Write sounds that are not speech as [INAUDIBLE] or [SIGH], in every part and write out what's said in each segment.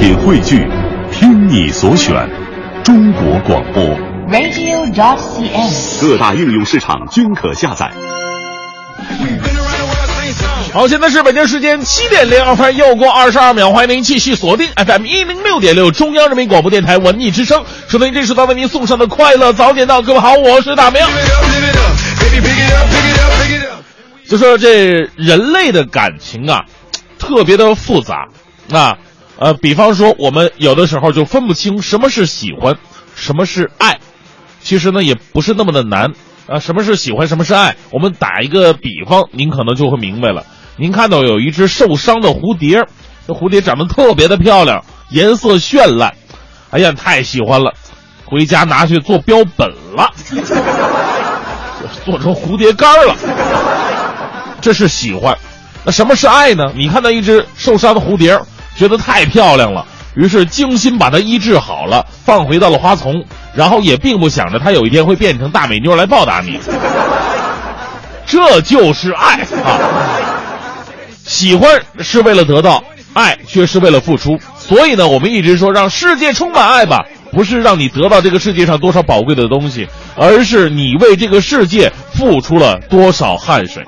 品汇聚，听你所选，中国广播。radio.dot.cn，。各大应用市场均可下载。好，现在是北京时间七点零二分，又过二十二秒，欢迎您继续锁定 FM 一零六点六中央人民广播电台文艺之声，收听这时段为您送上的快乐早点到。各位好，我是大明。就说这人类的感情啊，特别的复杂啊，呃，比方说我们有的时候就分不清什么是喜欢，什么是爱，其实呢也不是那么的难啊。什么是喜欢，什么是爱？我们打一个比方，您可能就会明白了。您看到有一只受伤的蝴蝶，这蝴蝶长得特别的漂亮，颜色绚烂，哎呀，太喜欢了，回家拿去做标本了，[LAUGHS] 做成蝴蝶干了。这是喜欢，那什么是爱呢？你看到一只受伤的蝴蝶，觉得太漂亮了，于是精心把它医治好了，放回到了花丛，然后也并不想着它有一天会变成大美妞来报答你。这就是爱啊！喜欢是为了得到，爱却是为了付出。所以呢，我们一直说让世界充满爱吧，不是让你得到这个世界上多少宝贵的东西，而是你为这个世界付出了多少汗水。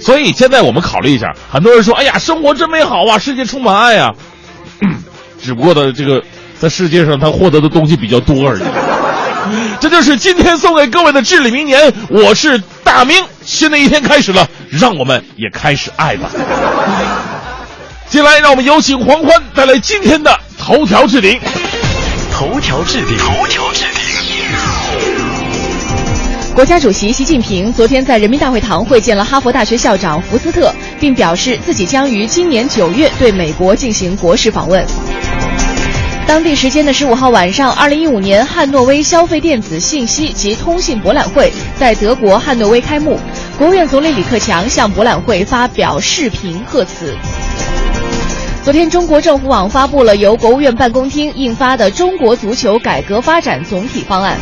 所以现在我们考虑一下，很多人说：“哎呀，生活真美好啊，世界充满爱啊。[CLEARS THROAT] ”只不过呢，这个在世界上他获得的东西比较多而已。[LAUGHS] 这就是今天送给各位的至理名言。我是大明，新的一天开始了，让我们也开始爱吧。[LAUGHS] 接下来，让我们有请黄欢带来今天的头条置顶。头条置顶，头条置顶。国家主席习近平昨天在人民大会堂会见了哈佛大学校长福斯特，并表示自己将于今年九月对美国进行国事访问。当地时间的十五号晚上，二零一五年汉诺威消费电子信息及通信博览会在德国汉诺威开幕，国务院总理李克强向博览会发表视频贺词。昨天，中国政府网发布了由国务院办公厅印发的《中国足球改革发展总体方案》。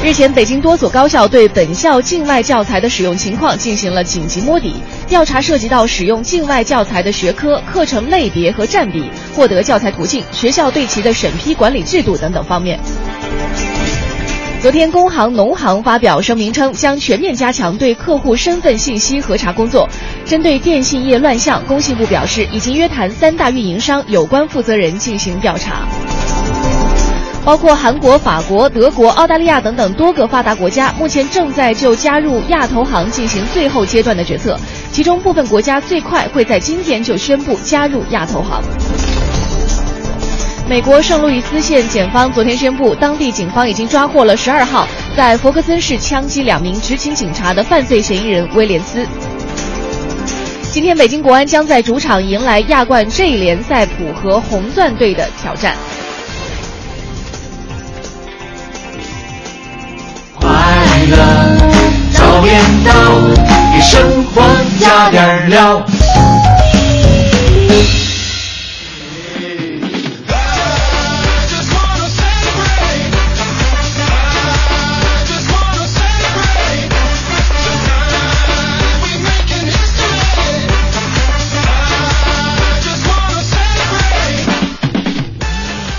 日前，北京多所高校对本校境外教材的使用情况进行了紧急摸底，调查涉及到使用境外教材的学科、课程类别和占比、获得教材途径、学校对其的审批管理制度等等方面。昨天，工行、农行发表声明称，将全面加强对客户身份信息核查工作。针对电信业乱象，工信部表示已经约谈三大运营商有关负责人进行调查。包括韩国、法国、德国、澳大利亚等等多个发达国家，目前正在就加入亚投行进行最后阶段的决策，其中部分国家最快会在今天就宣布加入亚投行。美国圣路易斯县检方昨天宣布，当地警方已经抓获了十二号在佛克森市枪击两名执勤警察的犯罪嫌疑人威廉斯。今天，北京国安将在主场迎来亚冠 J 联赛浦和红钻队的挑战。了早点到，给生活加点料。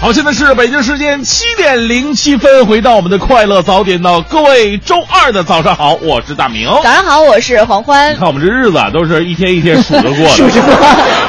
好，现在是北京时间七点零七分，回到我们的快乐早点到，各位周二的早上好，我是大明。早上好，我是黄欢你。看我们这日子啊，都是一天一天数着过的，[LAUGHS] 数着过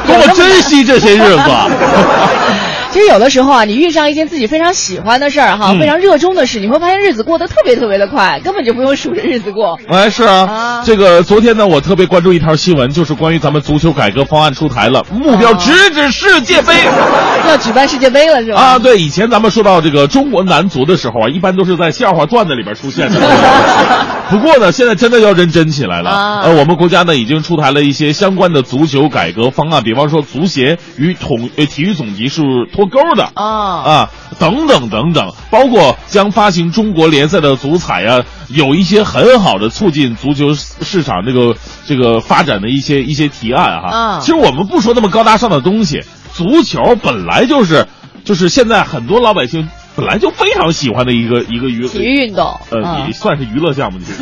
多么珍惜这些日子啊！[LAUGHS] 其实有的时候啊，你遇上一件自己非常喜欢的事儿哈，嗯非常热衷的事，你会发现日子过得特别特别的快，根本就不用数着日子过。[LAUGHS] 哎，是啊，啊这个昨天呢，我特别关注一条新闻，就是关于咱们足球改革方案出台了，目标直指世界杯。[LAUGHS] 要举办世界杯了是吧？啊，对，以前咱们说到这个中国男足的时候啊，一般都是在笑话段子里边出现的。[LAUGHS] 不过呢，现在真的要认真起来了。啊呃，我们国家呢已经出台了一些相关的足球改革方案，比方说足协与统呃体育总局是脱钩的。啊啊，等等等等，包括将发行中国联赛的足彩呀、有一些很好的促进足球市场这个这个发展的一些一些提案哈。啊其实我们不说那么高大上的东西，足球本来就是，就是现在很多老百姓本来就非常喜欢的一个一个娱体育运动，呃，嗯也算是娱乐项目，[LAUGHS]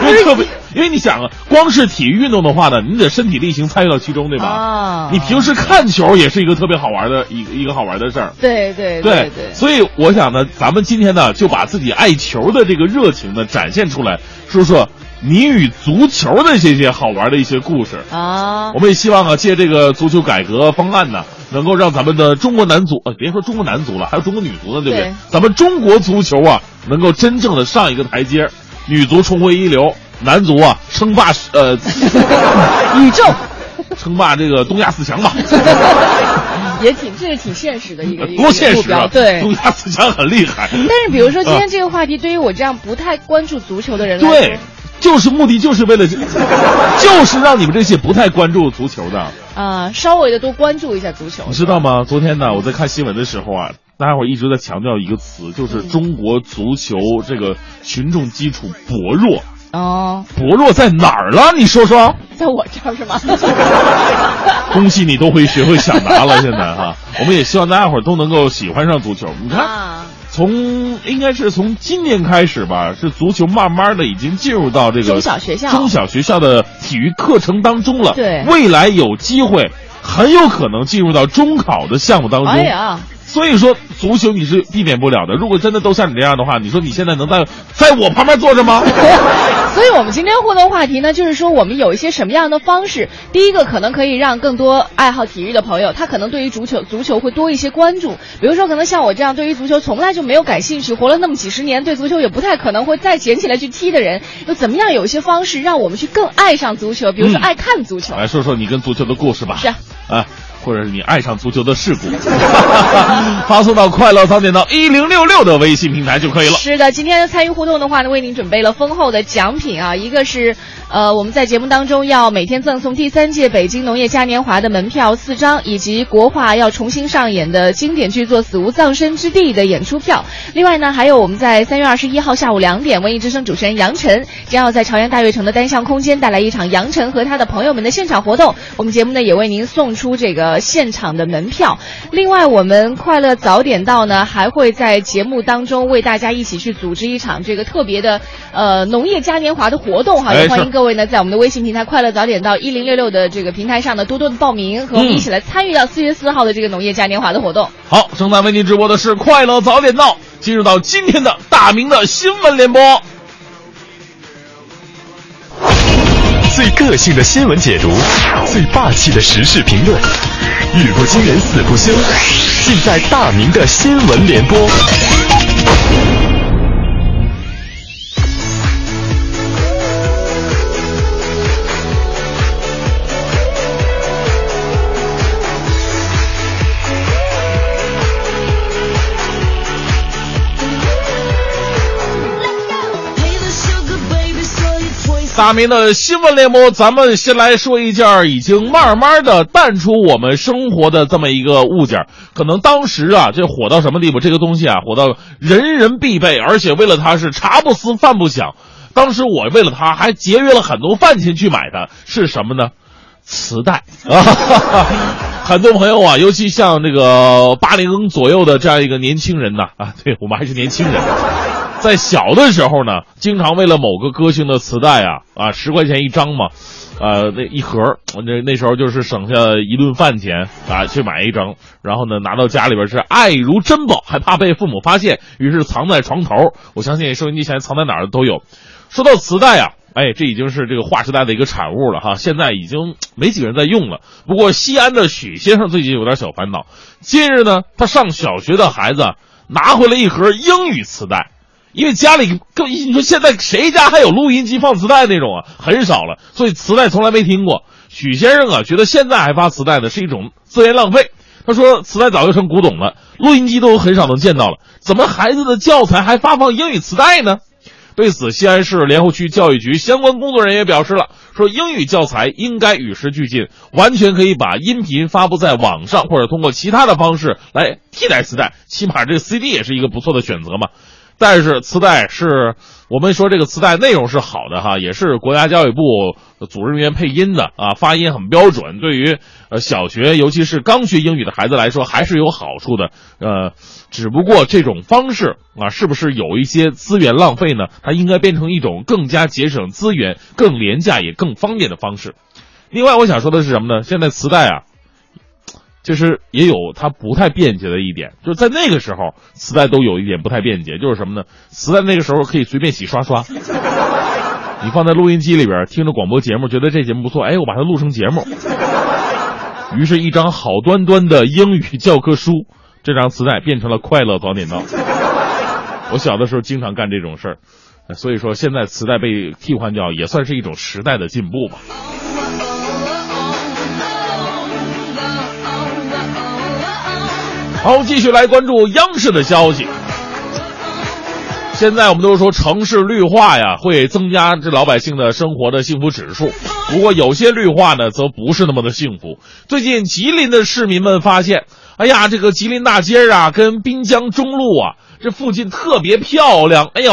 因为特别，因为你想啊，光是体育运动的话呢，你得身体力行参与到其中，对吧？啊你平时看球也是一个特别好玩的一个一个好玩的事儿。对对对对，所以我想呢，咱们今天呢就把自己爱球的这个热情呢展现出来，说说你与足球的这些好玩的一些故事。啊我，们也希望啊，借这个足球改革方案呢，能够让咱们的中国男足，呃，别说中国男足了，还有中国女足呢，对不对？对咱们中国足球啊，能够真正的上一个台阶，女足重回一流，男足啊称霸呃 [LAUGHS] 宇宙 [LAUGHS] 称霸这个东亚四强吧，[LAUGHS] 也挺这是挺现实的一个一个多现目实啊！标对。东亚四强很厉害。但是比如说今天这个话题，对于我这样不太关注足球的人来说，对，就是目的就是为了，就是让你们这些不太关注足球的，啊，稍微的多关注一下足球，你知道吗？昨天呢，我在看新闻的时候啊，大家伙一直在强调一个词，就是中国足球这个群众基础薄弱。哦，薄弱在哪儿了？你说说。在我这儿是吗？[LAUGHS] [LAUGHS] 恭喜你都会学会抢答了，现在哈，我们也希望大家伙都能够喜欢上足球。你看，啊，从应该是从今年开始吧，是足球慢慢的已经进入到这个中小学校中小学校的体育课程当中了。对未来有机会，很有可能进入到中考的项目当中。哎呀，所以说，足球你是避免不了的。如果真的都像你这样的话，你说你现在能在在我旁边坐着吗？[LAUGHS] 所以我们今天互动话题呢，就是说我们有一些什么样的方式？第一个可能可以让更多爱好体育的朋友，他可能对于足球足球会多一些关注。比如说，可能像我这样对于足球从来就没有感兴趣，活了那么几十年，对足球也不太可能会再捡起来去踢的人，又怎么样有一些方式让我们去更爱上足球？比如说嗯爱看足球。来说说你跟足球的故事吧。是啊啊，或者是你爱上足球的事故，[LAUGHS] 发送到快乐早点到一零六六的微信平台就可以了。是的，今天参与互动的话呢，为您准备了丰厚的奖品啊，一个是呃我们在节目当中要每天赠送第三届北京农业嘉年华的门票四张，以及国画要重新上演的经典剧作《死无葬身之地》的演出票。另外呢，还有我们在三月二十一号下午两点，文艺之声主持人杨晨将要在朝阳大悦城的单向空间带来一场杨晨和他的朋友们的现场活动。我们节目呢也为您送出这个现场的门票。另外，我们快乐早点到呢，还会在节目当中为大家一起去组织一场这个特别的呃农业嘉年华的活动哈，哎也欢迎是各位呢在我们的微信平台“快乐早点到”一零六六的这个平台上呢多多的报名，和我们嗯一起来参与到四月四号的这个农业嘉年华的活动。好，正在为您直播的是快乐早点到，进入到今天的大明的新闻联播。最个性的新闻解读，最霸气的时事评论，语不惊人死不休，尽在大明的新闻联播。大明的新闻联播，咱们先来说一件已经慢慢的淡出我们生活的这么一个物件儿。可能当时啊，这火到什么地步？这个东西啊，火到人人必备，而且为了它是茶不思饭不想。当时我为了它还节约了很多饭钱去买的，是什么呢？磁带啊！[LAUGHS] 很多朋友啊，尤其像这个八零左右的这样一个年轻人呐，啊，对我们还是年轻人。在小的时候呢，经常为了某个歌星的磁带啊啊，十块钱一张嘛，呃，那一盒儿，那那时候就是省下一顿饭钱啊，去买一张，然后呢拿到家里边是爱如珍宝，还怕被父母发现，于是藏在床头。我相信收音机前藏在哪儿的都有。说到磁带啊，哎，这已经是这个划时代的一个产物了哈，现在已经没几个人在用了。不过西安的许先生最近有点小烦恼，近日呢，他上小学的孩子拿回了一盒英语磁带。因为家里更，你说现在谁家还有录音机放磁带那种啊？很少了，所以磁带从来没听过。许先生啊，觉得现在还发磁带呢是一种资源浪费。他说，磁带早就成古董了，录音机都很少能见到了，怎么孩子的教材还发放英语磁带呢？对此，西安市莲湖区教育局相关工作人员表示了，说英语教材应该与时俱进，完全可以把音频发布在网上，或者通过其他的方式来替代磁带，起码这个 CD 也是一个不错的选择嘛。但是磁带是我们说这个磁带内容是好的哈，也是国家教育部组织人员配音的啊，发音很标准，对于呃小学尤其是刚学英语的孩子来说还是有好处的。呃，只不过这种方式啊，是不是有一些资源浪费呢？它应该变成一种更加节省资源、更廉价也更方便的方式。另外，我想说的是什么呢？现在磁带啊。其实也有它不太便捷的一点，就是在那个时候，磁带都有一点不太便捷，就是什么呢？磁带那个时候可以随便洗刷刷，你放在录音机里边听着广播节目，觉得这节目不错，哎，我把它录成节目。于是，一张好端端的英语教科书，这张磁带变成了快乐早点到。我小的时候经常干这种事儿，所以说现在磁带被替换掉，也算是一种时代的进步吧。好，继续来关注央视的消息。现在我们都说城市绿化呀，会增加这老百姓的生活的幸福指数。不过有些绿化呢，则不是那么的幸福。最近吉林的市民们发现，哎呀，这个吉林大街啊，跟滨江中路啊，这附近特别漂亮。哎呀，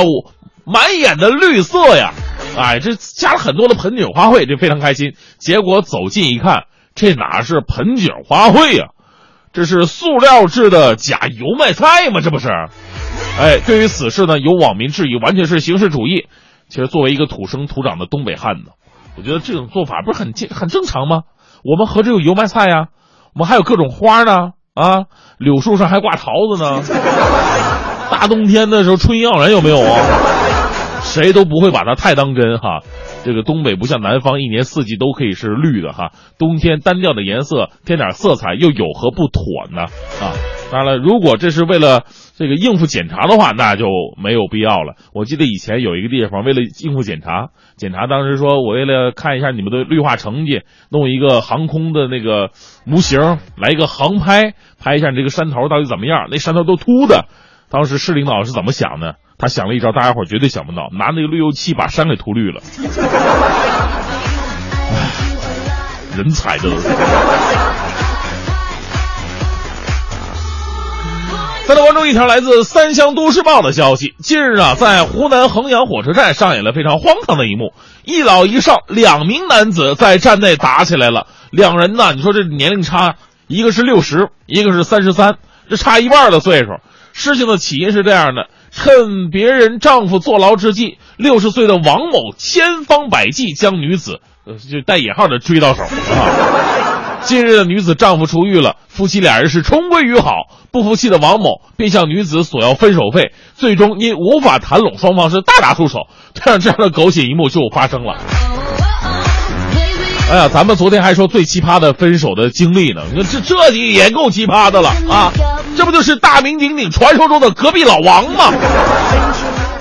满眼的绿色呀，哎，这加了很多的盆景花卉，这非常开心。结果走近一看，这哪是盆景花卉呀？这是塑料制的假油麦菜吗？这不是？哎，对于此事呢，有网民质疑，完全是形式主义。其实，作为一个土生土长的东北汉子，我觉得这种做法不是很很正常吗？我们何止有油麦菜呀，我们还有各种花呢啊！柳树上还挂桃子呢。大冬天的时候，春意盎然有没有啊？谁都不会把它太当真哈。这个东北不像南方，一年四季都可以是绿的哈。冬天单调的颜色添点色彩又有何不妥呢？啊，当然了，如果这是为了这个应付检查的话，那就没有必要了。我记得以前有一个地方为了应付检查，检查当时说我为了看一下你们的绿化成绩，弄一个航空的那个模型来一个航拍，拍一下你这个山头到底怎么样？那山头都秃的。当时市领导是怎么想的？他想了一招，大家伙绝对想不到，拿那个绿油漆把山给涂绿了。人才这都是。再来关注一条来自《三湘都市报》的消息：近日啊，在湖南衡阳火车站上演了非常荒唐的一幕，一老一少两名男子在站内打起来了。两人呢，你说这年龄差，一个是六十，一个是三十三，这差一半的岁数。事情的起因是这样的。趁别人丈夫坐牢之际，六十岁的王某千方百计将女子，呃，就带引号的追到手啊。近日的女子丈夫出狱了，夫妻俩人是重归于好。不服气的王某便向女子索要分手费，最终因无法谈拢，双方是大打出手。这样这样的狗血一幕就发生了。[LAUGHS] 哎呀，咱们昨天还说最奇葩的分手的经历呢，你看这这也够奇葩的了啊！这不就是大名鼎鼎传说中的隔壁老王吗？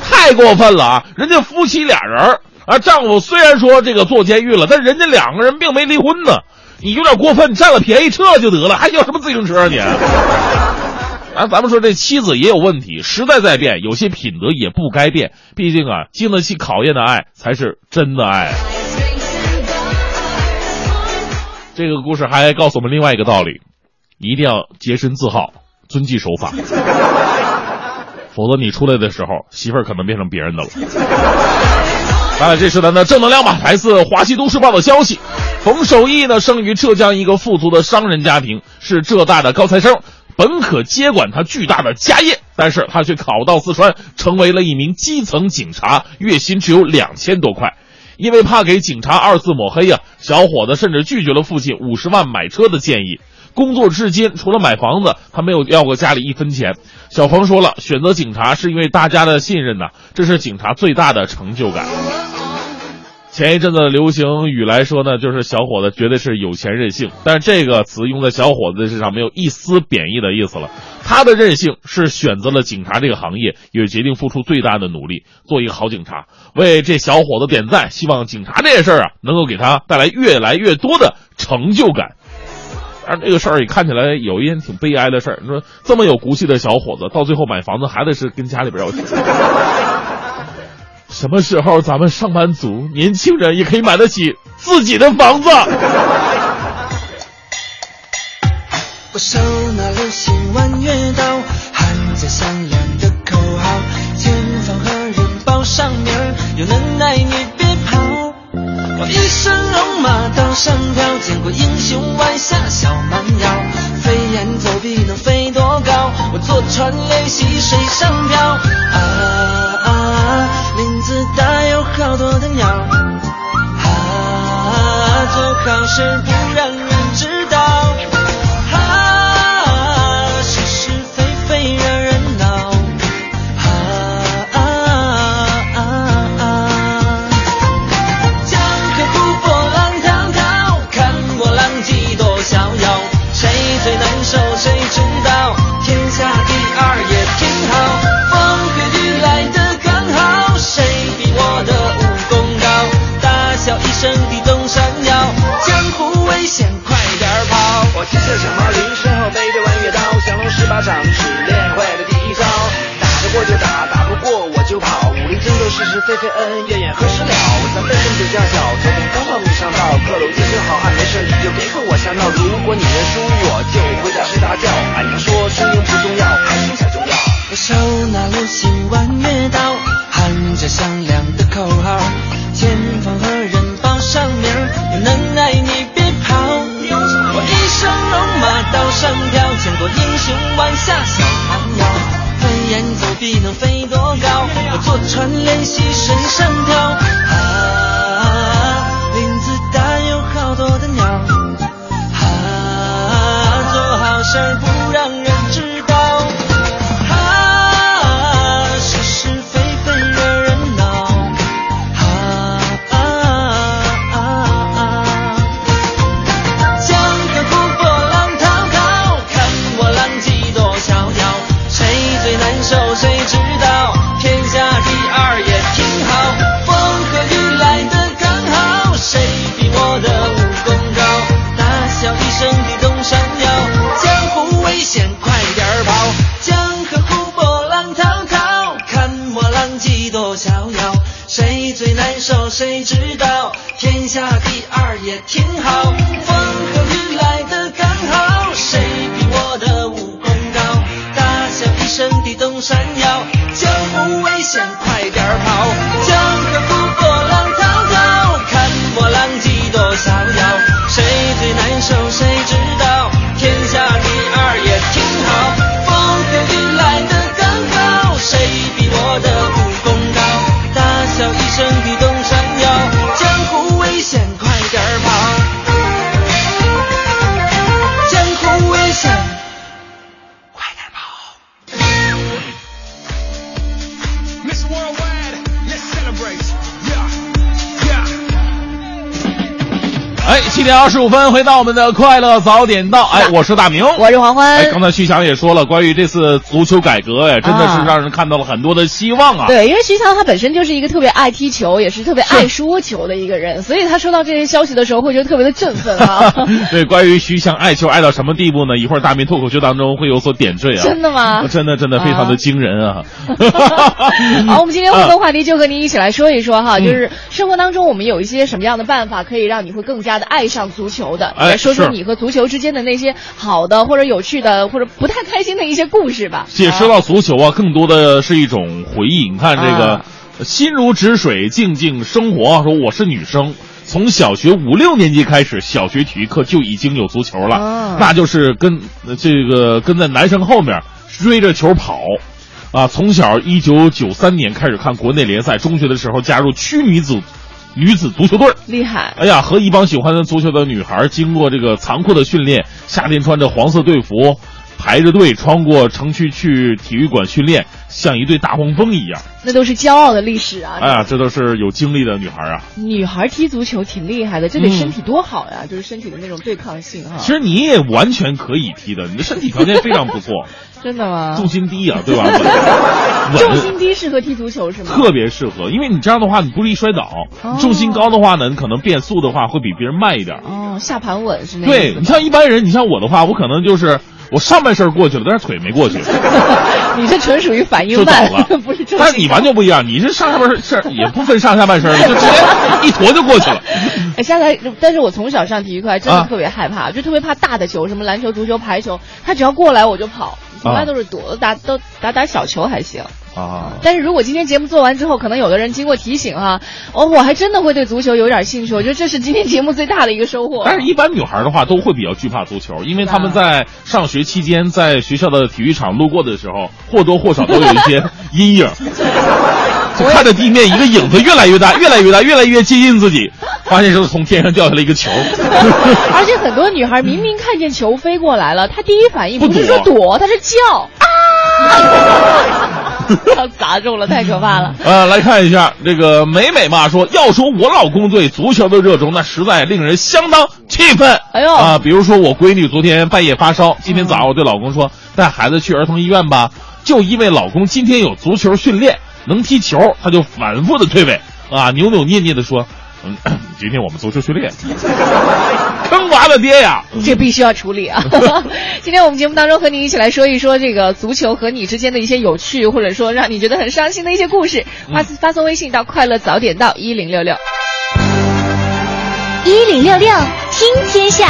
太过分了啊！人家夫妻俩人啊，丈夫虽然说这个坐监狱了，但人家两个人并没离婚呢。你有点过分，占了便宜撤就得了，还要什么自行车啊你？[LAUGHS] 啊，咱们说这妻子也有问题，时代在变，有些品德也不该变。毕竟啊，经得起考验的爱才是真的爱。这个故事还告诉我们另外一个道理：一定要洁身自好，遵纪守法，[LAUGHS] 否则你出来的时候，媳妇儿可能变成别人的了。当然，这是咱的正能量吧。来自《华西都市报》的消息，冯守义呢，生于浙江一个富足的商人家庭，是浙大的高材生，本可接管他巨大的家业，但是他却考到四川，成为了一名基层警察，月薪只有两千多块。因为怕给警察二次抹黑呀，小伙子甚至拒绝了父亲五十万买车的建议。工作至今，除了买房子，他没有要过家里一分钱。小冯说了，选择警察是因为大家的信任呐，这是警察最大的成就感。前一阵子流行语来说呢，就是小伙子绝对是有钱任性，但这个词用在小伙子身上没有一丝贬义的意思了。他的任性是选择了警察这个行业，也决定付出最大的努力做一个好警察。为这小伙子点赞，希望警察这件事儿啊，能够给他带来越来越多的成就感。但这个事儿也看起来有一件挺悲哀的事儿。你说这么有骨气的小伙子，到最后买房子还得是跟家里边要钱。什么时候咱们上班族年轻人也可以买得起自己的房子？我手拿流星弯月刀，喊着响亮的口号。前方何人报上名，有能耐你别跑。我一身戎马刀上飘，见过英雄弯下小蛮腰。飞檐走壁能飞多高？我坐船练习水上漂。啊，好多的鸟。啊，做好事点二十五分，回到我们的快乐早点到。哎，我是大明，我是黄欢哎，刚才徐翔也说了，关于这次足球改革，哎，真的是啊让人看到了很多的希望啊。对，因为徐翔他本身就是一个特别爱踢球，也是特别爱说球的一个人，所以他收到这些消息的时候会觉得特别的振奋啊。[LAUGHS] 对，关于徐翔爱球爱到什么地步呢？一会儿大明脱口秀当中会有所点缀啊。真的吗真的真的非常的惊人啊！[LAUGHS] 好，我们今天互动话题就和您一起来说一说哈，嗯就是生活当中我们有一些什么样的办法可以让你会更加的爱上足球的？哎来说说你和足球之间的那些好的或者有趣的或者不太开心的一些故事吧。其实说到足球啊，更多的是一种回忆。你看这个啊“心如止水，静静生活”。说我是女生，从小学五六年级开始，小学体育课就已经有足球了，啊那就是跟呃这个跟在男生后面追着球跑。啊，从小一九九三年开始看国内联赛，中学的时候加入区女子女子足球队。厉害，哎呀，和一帮喜欢足球的女孩，经过这个残酷的训练，夏天穿着黄色队服，排着队穿过城区去体育馆训练，像一对大黄蜂一样。那都是骄傲的历史啊！哎呀，这都是有经历的女孩啊。女孩踢足球挺厉害的，这得嗯身体多好呀，就是身体的那种对抗性哈。其实你也完全可以踢的，你的身体条件非常不错，[LAUGHS] 真的吗？重心低啊，对吧？[LAUGHS] 重心低适合踢足球是吗？特别适合，因为你这样的话，你不易摔倒。哦重心高的话呢，你可能变速的话会比别人慢一点。哦，下盘稳是那对你像一般人，你像我的话，我可能就是我上半身过去了，但是腿没过去。[LAUGHS] 你这纯属于反应慢了，不是重心但是你完全不一样，你是上下半身是也不分上下半身了，就直接一坨就过去了。[LAUGHS] 哎，下来，但是我从小上体育课还真的啊特别害怕，就特别怕大的球，什么篮球、足球、排球，他只要过来我就跑，从来啊都是躲，打都打打小球还行。啊。但是如果今天节目做完之后，可能有的人经过提醒哈、哦，我还真的会对足球有点兴趣。我觉得这是今天节目最大的一个收获。但是，一般女孩的话都会比较惧怕足球，因为她们在上学期间，在学校的体育场路过的时候，或多或少都有一些阴影，就 [LAUGHS] 看着地面一个影子越来越大，越来越大，越来越接近自己，发现是从天上掉下来一个球。而且很多女孩明明看见球飞过来了，她第一反应不不是说躲躲，她是叫啊！[LAUGHS] 要砸中了，太可怕了。呃，来看一下这个美美嘛说，要说我老公对足球的热衷，那实在令人相当气愤。哎呦啊，比如说我闺女昨天半夜发烧，今天早上我对老公说带孩子去儿童医院吧，就因为老公今天有足球训练，能踢球，他就反复的推诿啊，扭扭捏捏的说，嗯，[CLEARS THROAT] 今天我们足球训练，[LAUGHS] 坑娃的爹呀！这必须要处理啊！[LAUGHS] 今天我们节目当中和你一起来说一说这个足球和你之间的一些有趣，或者说让你觉得很伤心的一些故事。发发送微信到快乐早点到一零六六。一零六六听天下，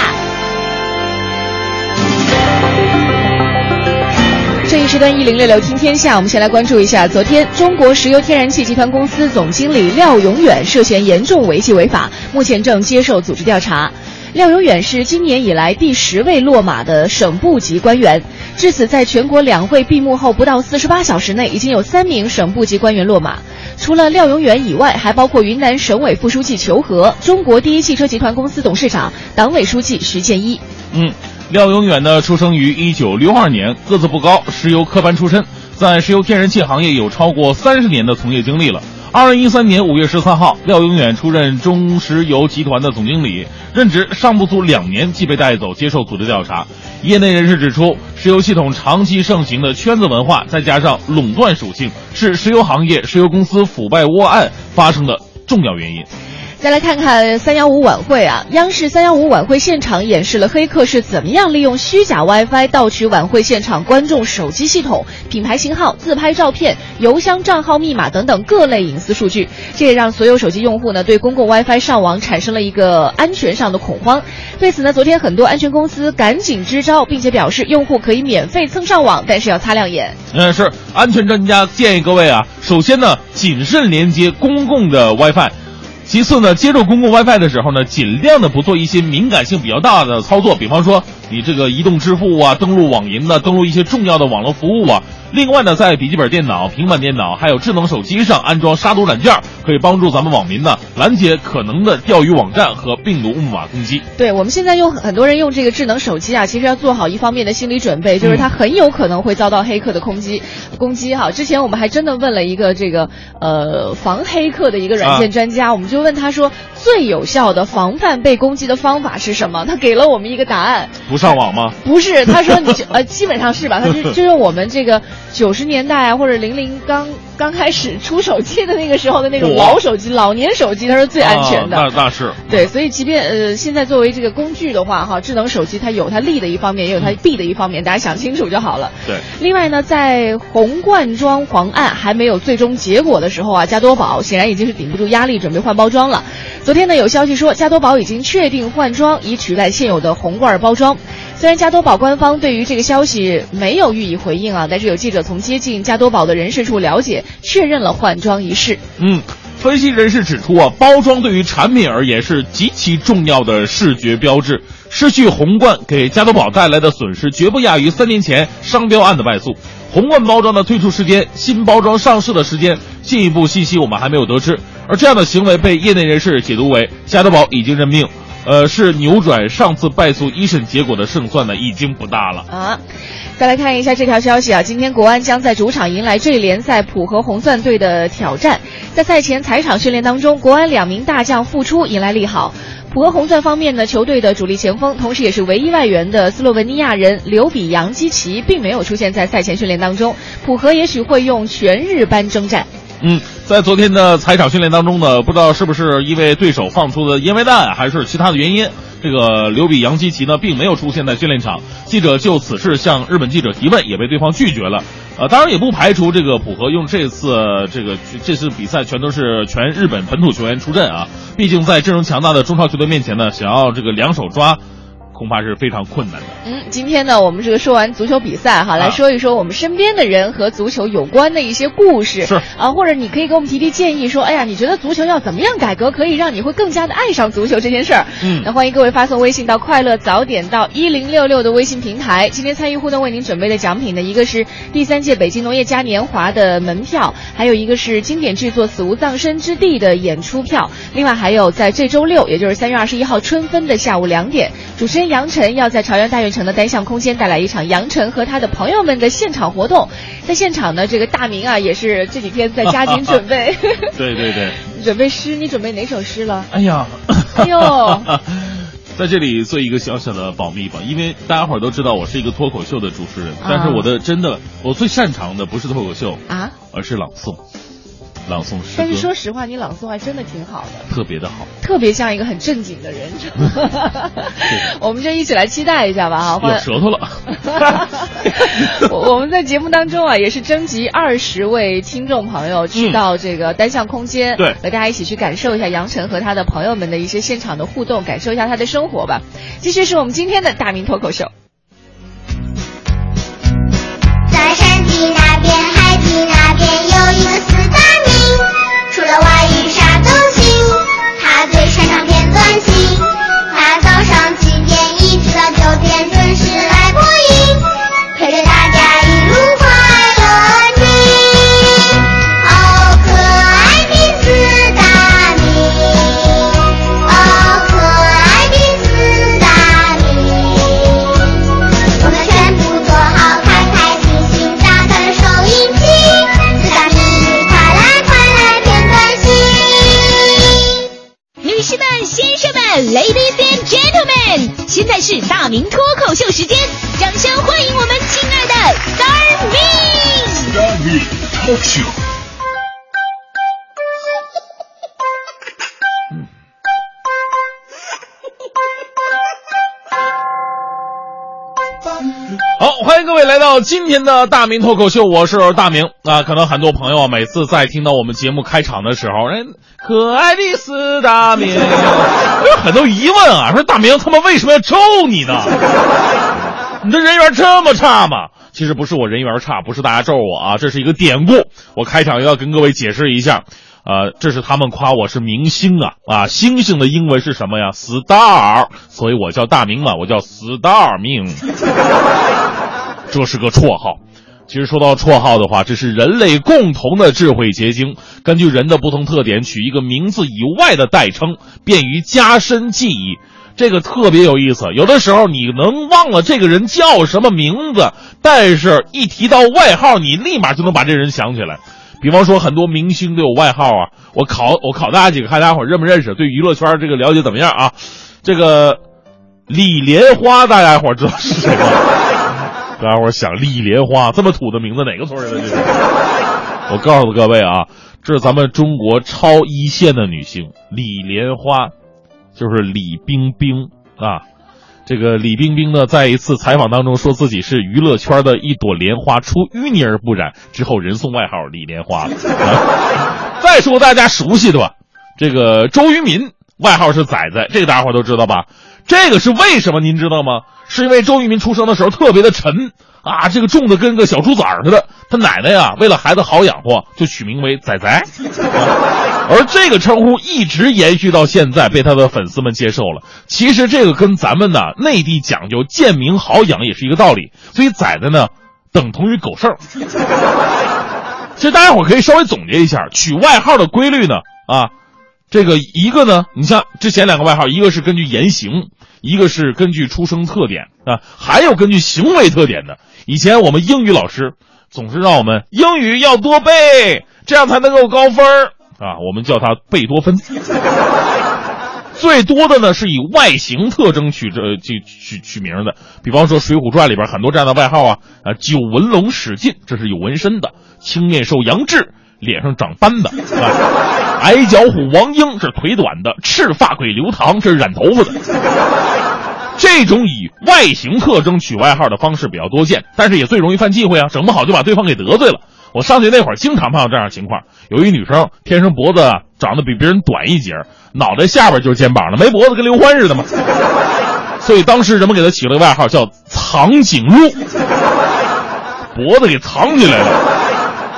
这一时段一零六六听天下，我们先来关注一下，昨天中国石油天然气集团公司总经理廖永远涉嫌严重违纪违法，目前正接受组织调查。廖永远是今年以来第十位落马的省部级官员。至此，在全国两会闭幕后不到四十八小时内，已经有三名省部级官员落马。除了廖永远以外，还包括云南省委副书记裘和、中国第一汽车集团公司董事长、党委书记徐建一。嗯，廖永远呢，出生于一九六二年，个子不高，石油科班出身，在石油天然气行业有超过三十年的从业经历了。二零一三年五月十三号，廖永远出任中石油集团的总经理，任职尚不足两年即被带走接受组织调查。业内人士指出，石油系统长期盛行的圈子文化，再加上垄断属性，是石油行业、石油公司腐败窝案发生的重要原因。再来看看三幺五晚会啊，央视三幺五晚会现场演示了黑客是怎么样利用虚假 WiFi 盗取晚会现场观众手机系统、品牌型号、自拍照片、邮箱账号密码等等各类隐私数据。这也让所有手机用户呢对公共 WiFi 上网产生了一个安全上的恐慌。对此呢，昨天很多安全公司赶紧支招，并且表示用户可以免费蹭上网，但是要擦亮眼。嗯，是安全专家建议各位啊，首先呢，谨慎连接公共的 WiFi。其次呢，接入公共 WiFi 的时候呢，尽量的不做一些敏感性比较大的操作，比方说你这个移动支付啊、登录网银呢、登录一些重要的网络服务啊。另外呢，在笔记本电脑、平板电脑还有智能手机上安装杀毒软件，可以帮助咱们网民呢拦截可能的钓鱼网站和病毒木马攻击。对我们现在用很多人用这个智能手机啊，其实要做好一方面的心理准备，就是它很有可能会遭到黑客的攻击。攻击哈，之前我们还真的问了一个这个呃防黑客的一个软件专家，我们就问他说最有效的防范被攻击的方法是什么？他给了我们一个答案，不上网吗？不 [LAUGHS] 是，他说你就呃基本上是吧？他就就用我们这个九十年代或者零零刚刚开始出手机的那个时候的那种老手机、老年手机，它是最安全的。啊、那那是。对，所以即便呃现在作为这个工具的话，哈，智能手机它有它利的一方面，也有它弊的一方面，大家想清楚就好了。对。另外呢，在红罐装黄案还没有最终结果的时候啊，加多宝显然已经是顶不住压力，准备换包装了。昨天呢，有消息说加多宝已经确定换装，以取代现有的红罐包装。虽然加多宝官方对于这个消息没有予以回应啊，但是有记者从接近加多宝的人士处了解，确认了换装一事。嗯。分析人士指出啊，包装对于产品而言是极其重要的视觉标志。失去红罐给加多宝带来的损失，绝不亚于三年前商标案的败诉。红罐包装的推出时间、新包装上市的时间，进一步信息我们还没有得知。而这样的行为被业内人士解读为加多宝已经认命，呃，是扭转上次败诉一审结果的胜算呢，已经不大了啊。再来看一下这条消息啊，今天国安将在主场迎来 J 联赛浦和红钻队的挑战。在赛前踩场训练当中，国安两名大将复出，迎来利好。浦和红钻方面呢，球队的主力前锋，同时也是唯一外援的斯洛文尼亚人刘比扬基奇，并没有出现在赛前训练当中。浦和也许会用全日班征战。嗯，在昨天的踩场训练当中呢，不知道是不是因为对手放出的烟灰弹，还是其他的原因，这个刘比杨基奇呢，并没有出现在训练场。记者就此事向日本记者提问，也被对方拒绝了。呃，当然也不排除这个浦和用这次这个这次比赛全都是全日本本土球员出阵啊。毕竟在阵容强大的中超球队面前呢，想要这个两手抓，恐怕是非常困难的。嗯，今天呢，我们这个说完足球比赛哈，来说一说我们身边的人和足球有关的一些故事。是啊，或者你可以给我们提提建议，说，哎呀，你觉得足球要怎么样改革，可以让你会更加的爱上足球这件事儿？嗯那欢迎各位发送微信到快乐早点到一零六六的微信平台。今天参与互动为您准备的奖品呢，一个是第三届北京农业嘉年华的门票，还有一个是经典制作《死无葬身之地》的演出票。另外还有在这周六，也就是三月二十一号春分的下午两点，主持人杨晨要在朝阳大悦城的单向空间带来一场杨晨和他的朋友们的现场活动。在现场呢，这个大明啊也是这几天在加紧准备，[LAUGHS] [LAUGHS] 对对对，准备诗，你准备哪首诗了？哎呀，哎呦，[LAUGHS] 在这里做一个小小的保密吧，因为大家伙儿都知道我是一个脱口秀的主持人，但是我的真的我最擅长的不是脱口秀，啊！而是朗诵，朗诵诗但是，说实话，你朗诵还真的挺好的。特别的好。特别像一个很正经的人，[LAUGHS] [LAUGHS] 我们就一起来期待一下吧哈！有舌头了，[LAUGHS] 我我们在节目当中啊，也是征集二十位听众朋友去嗯到这个单向空间，对和大家一起去感受一下杨晨和他的朋友们的一些现场的互动，感受一下他的生活吧。继续是我们今天的大明脱口秀。到今天的大明脱口秀，我是大明啊。可能很多朋友啊，每次在听到我们节目开场的时候，人可爱的四大明，[LAUGHS] 有很多疑问啊，说大明他们为什么要咒你呢？你这人缘这么差吗？其实不是我人缘差，不是大家咒我啊，这是一个典故。我开场又要跟各位解释一下，呃，这是他们夸我是明星啊啊，星星的英文是什么呀？star，所以我叫大明嘛，我叫 star 明。这是个绰号。其实说到绰号的话，这是人类共同的智慧结晶。根据人的不同特点，取一个名字以外的代称，便于加深记忆。这个特别有意思。有的时候你能忘了这个人叫什么名字，但是一提到外号，你立马就能把这人想起来。比方说，很多明星都有外号啊。我考我考大家几个，看大家伙认不认识，对娱乐圈这个了解怎么样啊？这个李莲花，大家伙知道是谁吗？[LAUGHS] 大家伙想李莲花这么土的名字，哪个村儿的？我告诉各位啊，这是咱们中国超一线的女星李莲花，就是李冰冰啊。这个李冰冰呢，在一次采访当中说自己是娱乐圈的一朵莲花，出淤泥而不染，之后人送外号李莲花。[LAUGHS] 再说大家熟悉的吧，这个周渝民外号是仔仔，这个大家伙都知道吧？这个是为什么？您知道吗？是因为周渝民出生的时候特别的沉啊，这个重的跟个小猪崽儿似的。他奶奶呀，为了孩子好养活，就取名为仔仔。啊、[LAUGHS] 而这个称呼一直延续到现在，被他的粉丝们接受了。其实这个跟咱们呢内地讲究贱名好养也是一个道理。所以仔仔呢，等同于狗剩。[LAUGHS] 其实大家伙可以稍微总结一下取外号的规律呢啊。这个一个呢，你像之前两个外号，一个是根据言行，一个是根据出生特点啊，还有根据行为特点的。以前我们英语老师总是让我们英语要多背，这样才能够高分啊，我们叫他贝多芬。最多的呢是以外形特征取这取取取名的，比方说《水浒传》里边很多这样的外号啊啊，九纹龙史进，这是有纹身的；青面兽杨志，脸上长斑的；啊，矮脚虎王英是腿短的；赤发鬼刘唐是染头发的。这种以外形特征取外号的方式比较多见，但是也最容易犯忌讳啊，整不好就把对方给得罪了。我上学那会儿经常碰到这样的情况，有一女生天生脖子长得比别人短一截，脑袋下边就是肩膀了，没脖子跟刘欢似的嘛。所以当时人们给他起了个外号叫“藏景路”，脖子给藏起来了。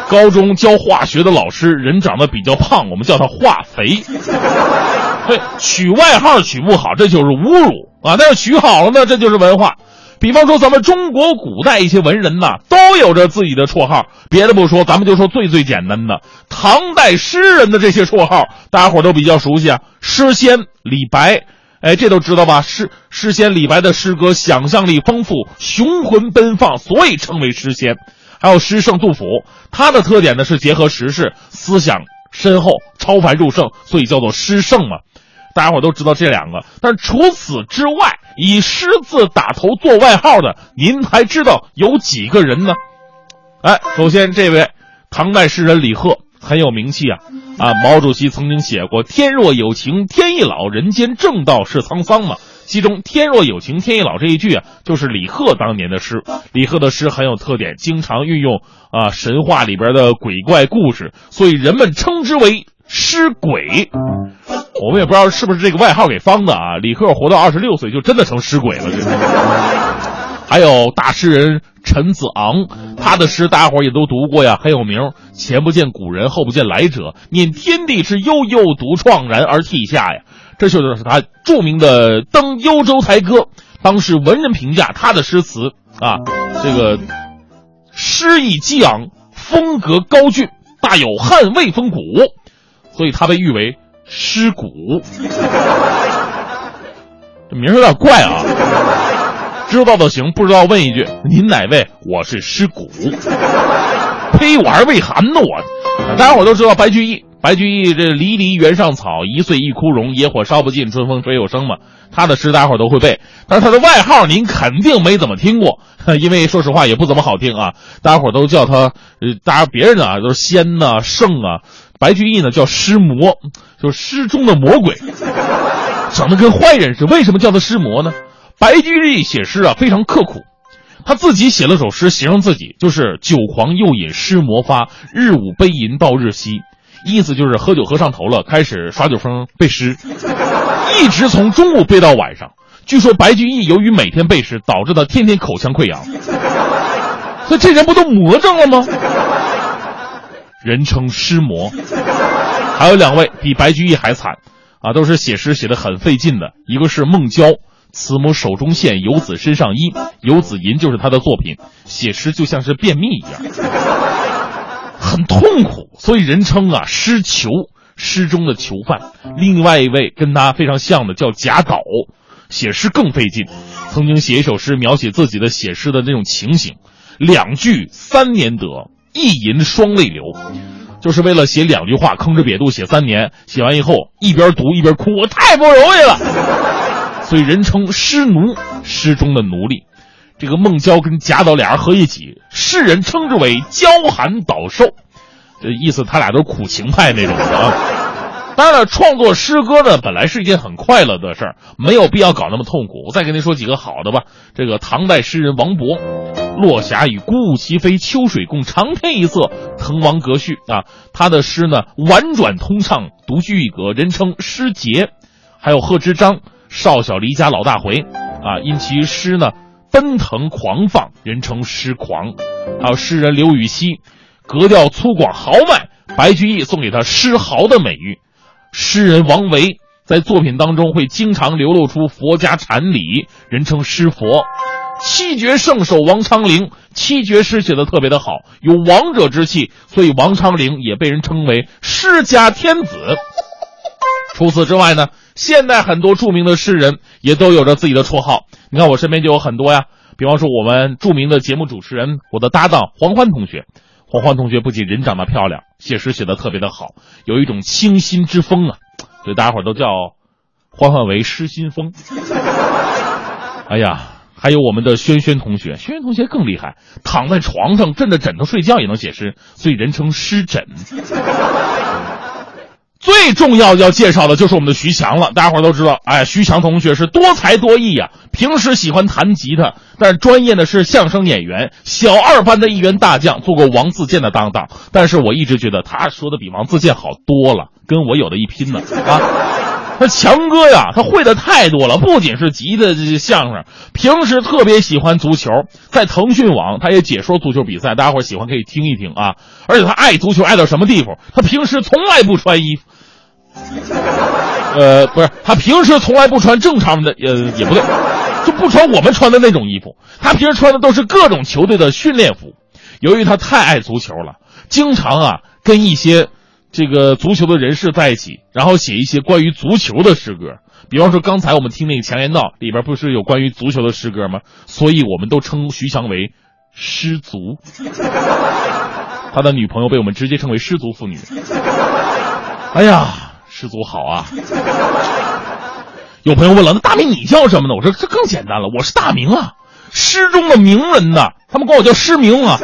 高中教化学的老师人长得比较胖，我们叫他化肥。[LAUGHS] 对，取外号取不好，这就是侮辱啊！那要取好了呢，这就是文化。比方说，咱们中国古代一些文人呐，都有着自己的绰号。别的不说，咱们就说最最简单的，唐代诗人的这些绰号，大家伙都比较熟悉啊。诗仙李白，哎，这都知道吧？诗诗仙李白的诗歌想象力丰富，雄浑奔放，所以称为诗仙。还有诗圣杜甫，他的特点呢是结合时事，思想深厚，超凡入圣，所以叫做诗圣嘛。大家伙都知道这两个，但除此之外，以诗字打头做外号的，您还知道有几个人呢？哎，首先这位唐代诗人李贺很有名气啊啊！毛主席曾经写过“天若有情天亦老，人间正道是沧桑”嘛。其中“天若有情天亦老”这一句啊，就是李贺当年的诗。李贺的诗很有特点，经常运用啊神话里边的鬼怪故事，所以人们称之为诗鬼。我们也不知道是不是这个外号给方的啊。李贺活到二十六岁就真的成诗鬼了。还有大诗人陈子昂，他的诗大家伙也都读过呀，很有名。前不见古人，后不见来者，念天地之悠悠，独怆然而涕下呀。这就是他著名的《登幽州台歌》。当时文人评价他的诗词啊，这个诗意激昂，风格高峻，大有汉魏风骨，所以他被誉为诗骨。[LAUGHS] 这名儿有点怪啊，知道的行，不知道问一句：您哪位？我是诗骨。呸！我还是魏寒呢，我。大家伙都知道白居易。白居易这“离离原上草，一岁一枯荣。野火烧不尽，春风吹又生”嘛，他的诗大家伙都会背。但是他的外号您肯定没怎么听过，因为说实话也不怎么好听啊。大家伙都叫他，呃，大家别人呢都是仙呐、圣啊，白居易呢叫诗魔，就是诗中的魔鬼，长得跟坏人似的。为什么叫他诗魔呢？白居易写诗啊非常刻苦，他自己写了首诗形容自己，就是酒狂又饮诗魔发，日午悲吟到日西。意思就是喝酒喝上头了，开始耍酒疯背诗，一直从中午背到晚上。据说白居易由于每天背诗，导致他天天口腔溃疡。所以这人不都魔怔了吗？人称诗魔。还有两位比白居易还惨啊，都是写诗写的很费劲的。一个是孟郊，慈母手中线，游子身上衣。游子吟就是他的作品，写诗就像是便秘一样。很痛苦，所以人称啊诗囚，诗中的囚犯。另外一位跟他非常像的叫贾岛，写诗更费劲，曾经写一首诗描写自己的写诗的那种情形，两句三年得，一吟双泪流，就是为了写两句话吭哧瘪肚写三年，写完以后一边读一边哭，我太不容易了，所以人称诗奴，诗中的奴隶。这个孟郊跟贾岛俩人合一起，世人称之为“娇寒岛寿”，这意思他俩都是苦情派那种的啊。当然了，创作诗歌呢，本来是一件很快乐的事儿，没有必要搞那么痛苦。我再跟您说几个好的吧。这个唐代诗人王勃，“落霞与孤鹜齐飞，秋水共长天一色，滕王阁序”啊，他的诗呢婉转通畅，独具一格，人称诗杰。还有贺知章，“少小离家老大回”，啊，因其诗呢。奔腾狂放，人称诗狂；还有诗人刘禹锡，格调粗犷豪迈，白居易送给他诗豪的美誉。诗人王维在作品当中会经常流露出佛家禅理，人称诗佛。七绝圣手王昌龄，七绝诗写的特别的好，有王者之气，所以王昌龄也被人称为诗家天子。除此之外呢，现代很多著名的诗人也都有着自己的绰号。你看我身边就有很多呀，比方说我们著名的节目主持人，我的搭档黄欢同学。黄欢同学不仅人长得漂亮，写诗写的特别的好，有一种清新之风啊，所以大家伙都叫欢欢为诗新风。[LAUGHS] 哎呀，还有我们的轩轩同学，轩轩同学更厉害，躺在床上枕着枕头睡觉也能写诗，所以人称诗枕。最重要要介绍的就是我们的徐强了。大家伙都知道，哎，徐强同学是多才多艺呀。平时喜欢弹吉他，但专业的是相声演员，小二班的一员大将，做过王自健的搭档。但是我一直觉得他说的比王自健好多了，跟我有的一拼呢啊。那强哥呀，他会的太多了，不仅是吉的这些相声，平时特别喜欢足球，在腾讯网他也解说足球比赛，大家伙喜欢可以听一听啊。而且他爱足球爱到什么地步？他平时从来不穿衣服。呃，不是，他平时从来不穿正常的，呃，也不对，就不穿我们穿的那种衣服。他平时穿的都是各种球队的训练服。由于他太爱足球了，经常啊跟一些这个足球的人士在一起，然后写一些关于足球的诗歌。比方说刚才我们听那个《强言道》里边不是有关于足球的诗歌吗？所以我们都称徐强为失足。[LAUGHS] 他的女朋友被我们直接称为失足妇女。哎呀，失足好啊！有朋友问了，那大明你叫什么呢？我说这更简单了，我是大明啊，诗中的名人呐，他们管我叫失明啊。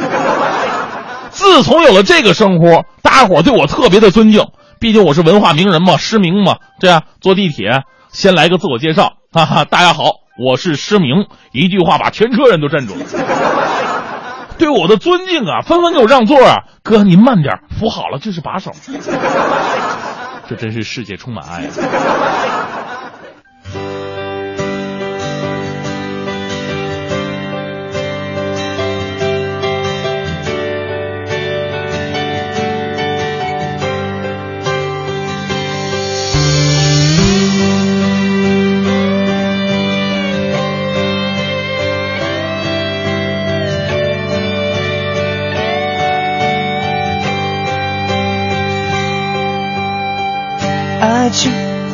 自从有了这个生活，大家伙对我特别的尊敬，毕竟我是文化名人嘛，失明嘛。这样坐地铁先来个自我介绍，哈哈，大家好，我是失明，一句话把全车人都镇住了。对我的尊敬啊，纷纷给我让座啊，哥您慢点，扶好了，这是把手。[LAUGHS] 这真是世界充满爱啊！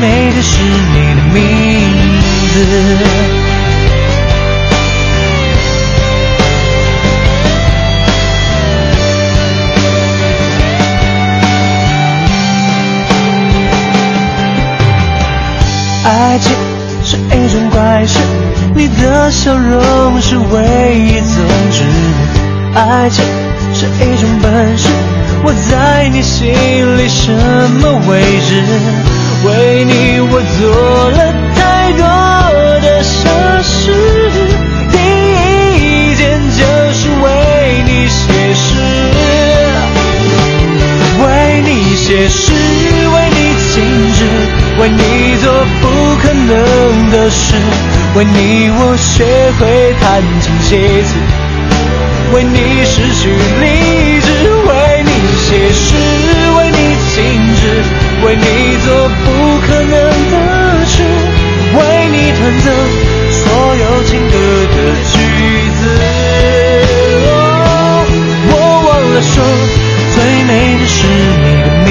美的是你的名字。爱情是一种怪事，你的笑容是唯一宗旨。爱情是一种本事，我在你心里什么位置？为你我做了太多的傻事，第一件就是为你写诗，为你写诗，为你静止，为你做不可能的事，为你我学会弹琴写词，为你失去理智，为你写诗，为你静止。为你做你弹奏所有情歌的句子。我忘了说，最美的是你的名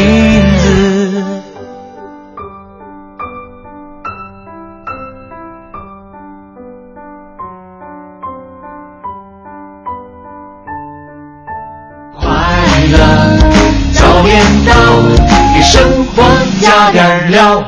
字。快乐早点到，给生活加点料。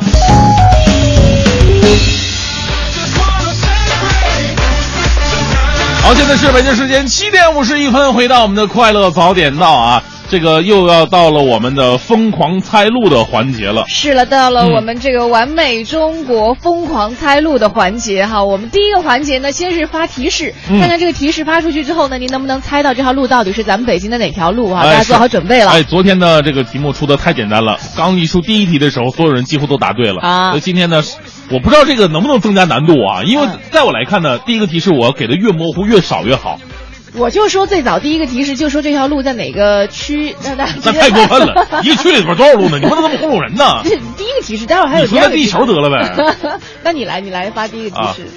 好，现在是北京时间七点五十一分，回到我们的快乐早点到啊，这个又要到了我们的疯狂猜路的环节了。是了，到了嗯我们这个完美中国疯狂猜路的环节哈。我们第一个环节呢，先是发提示，嗯看看这个提示发出去之后呢，您能不能猜到这条路到底是咱们北京的哪条路啊？哎大家做好准备了。哎，昨天呢，这个题目出的太简单了，刚一出第一题的时候，所有人几乎都答对了啊所以今天呢，我不知道这个能不能增加难度啊，因为在我来看呢，第一个提示我给的越模糊越少越好，[LAUGHS] 我就说最早第一个提示就说这条路在哪个区，那那那太过分了，[LAUGHS] 一个区里边多少路呢？你不能这么糊弄人呢这。第一个提示，待会儿还有你说在地球得了呗。[LAUGHS] 那你来，你来发第一个提啊示。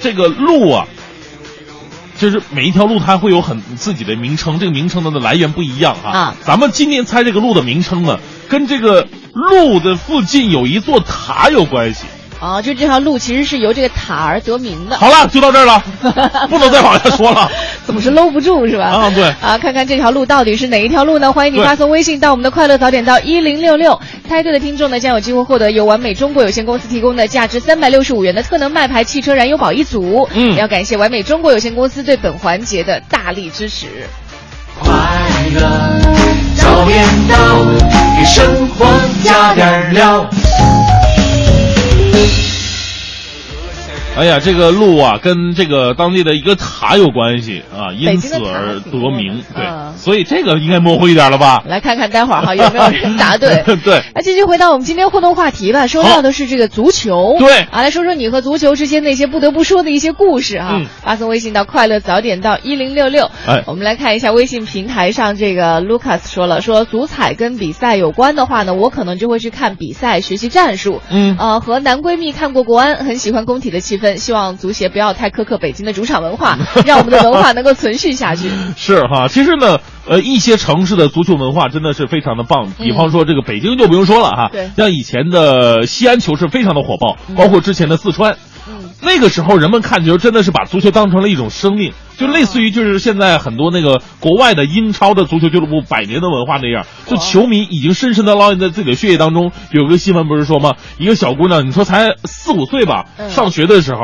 这个路啊，就是每一条路它会有很自己的名称，这个名称的来源不一样哈。啊咱们今天猜这个路的名称呢，跟这个路的附近有一座塔有关系。啊，就这条路其实是由这个塔而得名的。好了，就到这儿了，[LAUGHS] 不能再往下说了。[LAUGHS] 总是搂不住是吧？啊对啊，看看这条路到底是哪一条路呢？欢迎你发送微信到我们的快乐早点到一零六六，猜对的听众呢将有机会获得由完美中国有限公司提供的价值三百六十五元的特能麦牌汽车燃油宝一组。嗯要感谢完美中国有限公司对本环节的大力支持。快乐早点到，给生活加点料。Thank you. 哎呀，这个路啊，跟这个当地的一个塔有关系啊，因此而得名。对，嗯所以这个应该模糊一点了吧？来看看待会儿哈有没有人答对。[LAUGHS] 对，那继续回到我们今天互动话题吧，说到的是这个足球。对啊，来说说你和足球之间那些不得不说的一些故事哈。嗯发送微信到快乐早点到一零六六。哎我们来看一下微信平台上这个 Lucas 说了，说足彩跟比赛有关的话呢，我可能就会去看比赛，学习战术。嗯呃，和男闺蜜看过国安，很喜欢工体的气氛，希望足协不要太苛刻北京的主场文化，让我们的文化能够存续下去。[LAUGHS] 是哈，其实呢，呃，一些城市的足球文化真的是非常的棒。比方说这个北京就不用说了哈，像以前的西安球是非常的火爆，包括之前的四川。嗯，那个时候人们看球真的是把足球当成了一种生命，就类似于就是现在很多那个国外的英超的足球俱乐部百年的文化那样，就球迷已经深深的烙印在自己的血液当中。有个新闻不是说吗？一个小姑娘，你说才四五岁吧，嗯上学的时候。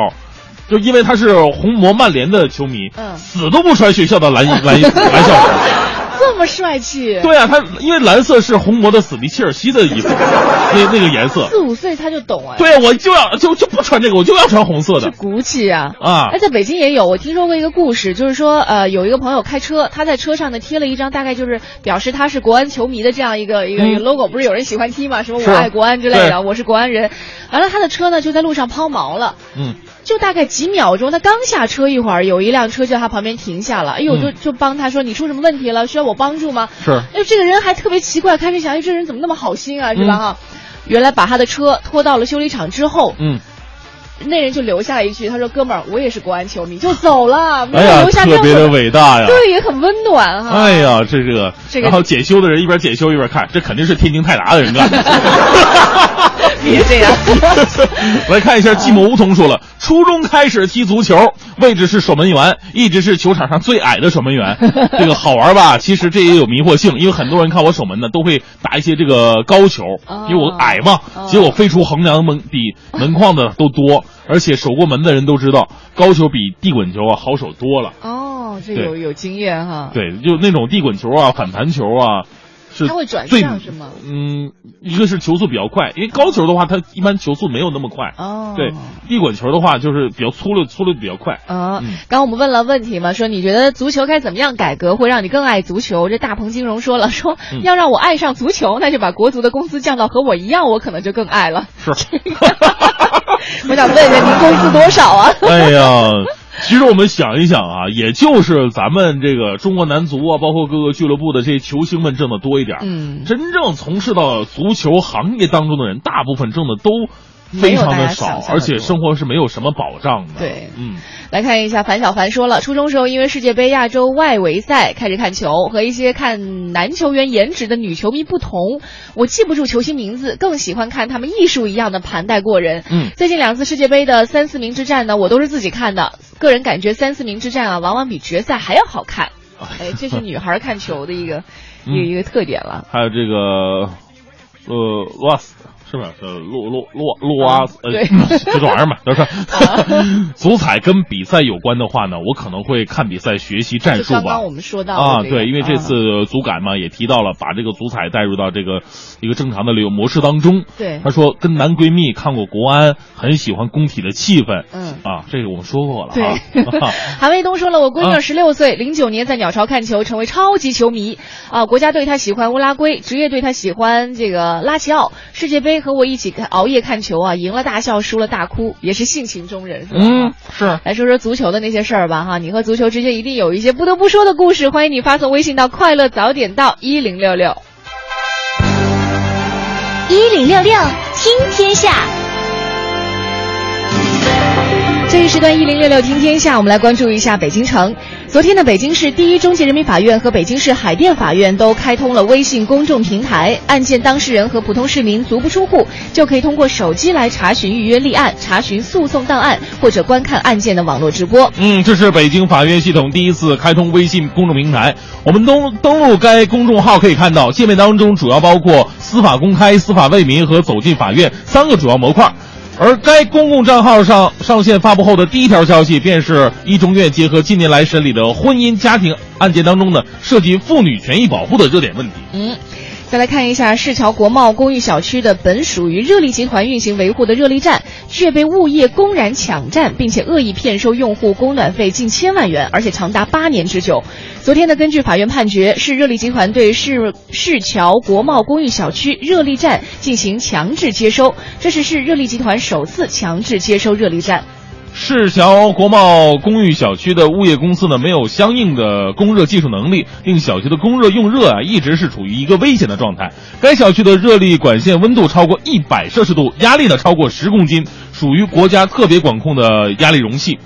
就因为她是红魔曼联的球迷，嗯死都不穿学校的蓝衣蓝衣蓝校服。这么帅气。对啊，他因为蓝色是红魔的死敌切尔西的衣服，[LAUGHS] 那那个颜色。四五岁他就懂哎。对啊，我就要就就不穿这个，我就要穿红色的是骨气啊！啊哎，在北京也有，我听说过一个故事，就是说，呃，有一个朋友开车，他在车上呢贴了一张大概就是表示他是国安球迷的这样一个一个、嗯一个 logo，不是有人喜欢踢吗？什么我爱国安之类的，对我是国安人。完了，他的车呢就在路上抛锚了。嗯，就大概几秒钟，他刚下车一会儿，有一辆车就在他旁边停下了。哎呦，嗯就就帮他说：“你出什么问题了？需要我帮助吗？”是哎呦，这个人还特别奇怪，开始想，哎，这人怎么那么好心啊，是吧？嗯哈、原来把他的车拖到了修理厂之后，嗯，那人就留下了一句：“他说，哥们儿，我也是国安球迷，就走了，没有留下任特别的伟大呀！对，也很温暖哈。哎呀，这这个，这个然后检修的人一边检修一边看，这肯定是天津泰达的人干的。[LAUGHS] [LAUGHS] 别这样。[LAUGHS] 来看一下，寂寞梧桐说了，初中开始踢足球，位置是守门员，一直是球场上最矮的守门员。[LAUGHS] 这个好玩吧？其实这也有迷惑性，因为很多人看我守门呢，都会打一些这个高球，哦因为我矮嘛，哦结果飞出横梁门比门框的都多，而且守过门的人都知道，高球比地滚球啊好守多了。哦，这有有经验哈。对，就那种地滚球啊、反弹球啊，是它会转向是吗嗯，一个是球速比较快，因为高球的话，它一般球速没有那么快。哦对，地滚球的话就是比较粗溜，粗溜比较快。啊，嗯刚刚我们问了问题嘛，说你觉得足球该怎么样改革会让你更爱足球？这大鹏金融说了，说嗯要让我爱上足球，那就把国足的工资降到和我一样，我可能就更爱了。是，[LAUGHS] 我想问一下，您工资多少啊？[LAUGHS] 哎呀，其实我们想一想啊，也就是咱们这个中国男足啊，包括各个俱乐部的这些球星们挣的多一点。嗯真正从事到足球行业当中的人，大部分挣的都非常的少而且生活是没有什么保障的。对嗯。来看一下，樊小凡说了，初中时候因为世界杯亚洲外围赛开始看球，和一些看男球员颜值的女球迷不同，我记不住球星名字，更喜欢看他们艺术一样的盘带过人。嗯最近两次世界杯的三四名之战呢，我都是自己看的，个人感觉三四名之战啊，往往比决赛还要好看。[LAUGHS] 哎，这是女孩看球的一个、嗯一个一个特点了。还有这个，呃，罗瓦斯是不是？呃，洛洛洛洛阿斯，呃，就 [LAUGHS] 这玩意儿嘛，都是。[LAUGHS] 足彩跟比赛有关的话呢，我可能会看比赛学习战术吧。刚刚我们说到啊，对，因为这次足改嘛，也提到了把这个足彩带入到这个一个正常的旅游模式当中。对他说跟男闺蜜看过国安，很喜欢工体的气氛。嗯啊，这个我们说过了对啊。[LAUGHS] 韩卫东说了，我闺女啊十六岁，零九年在鸟巢看球，成为超级球迷啊。国家队她喜欢乌拉圭，职业队她喜欢这个拉齐奥。世界杯和我一起看熬夜看球啊，赢了大笑，输了大哭，也是性情中人，是吧？嗯，是。来说说足球的那些事儿吧，哈，你和足球之间一定有一些不得不说的故事。欢迎你发送微信到快乐早点到一零六六。一零六六听天下。这一时段一零六六听天下，我们来关注一下北京城。昨天呢，北京市第一中级人民法院和北京市海淀法院都开通了微信公众平台，案件当事人和普通市民足不出户，就可以通过手机来查询预约立案、查询诉讼档案或者观看案件的网络直播。嗯，这是北京法院系统第一次开通微信公众平台。我们登登录该公众号可以看到，界面当中主要包括司法公开、司法为民和走进法院三个主要模块。而该公共账号上上线发布后的第一条消息，便是一中院结合近年来审理的婚姻家庭案件当中呢，涉及妇女权益保护的热点问题。嗯。再来看一下市桥国贸公寓小区的本属于热力集团运行维护的热力站，却被物业公然抢占，并且恶意骗收用户供暖费近千万元，而且长达八年之久。昨天呢，根据法院判决，市热力集团对市市桥国贸公寓小区热力站进行强制接收，这是市热力集团首次强制接收热力站。市桥国贸公寓小区的物业公司呢，没有相应的供热技术能力，令小区的供热用热啊一直是处于一个危险的状态。该小区的热力管线温度超过一百摄氏度，压力呢超过十公斤，属于国家特别管控的压力容器。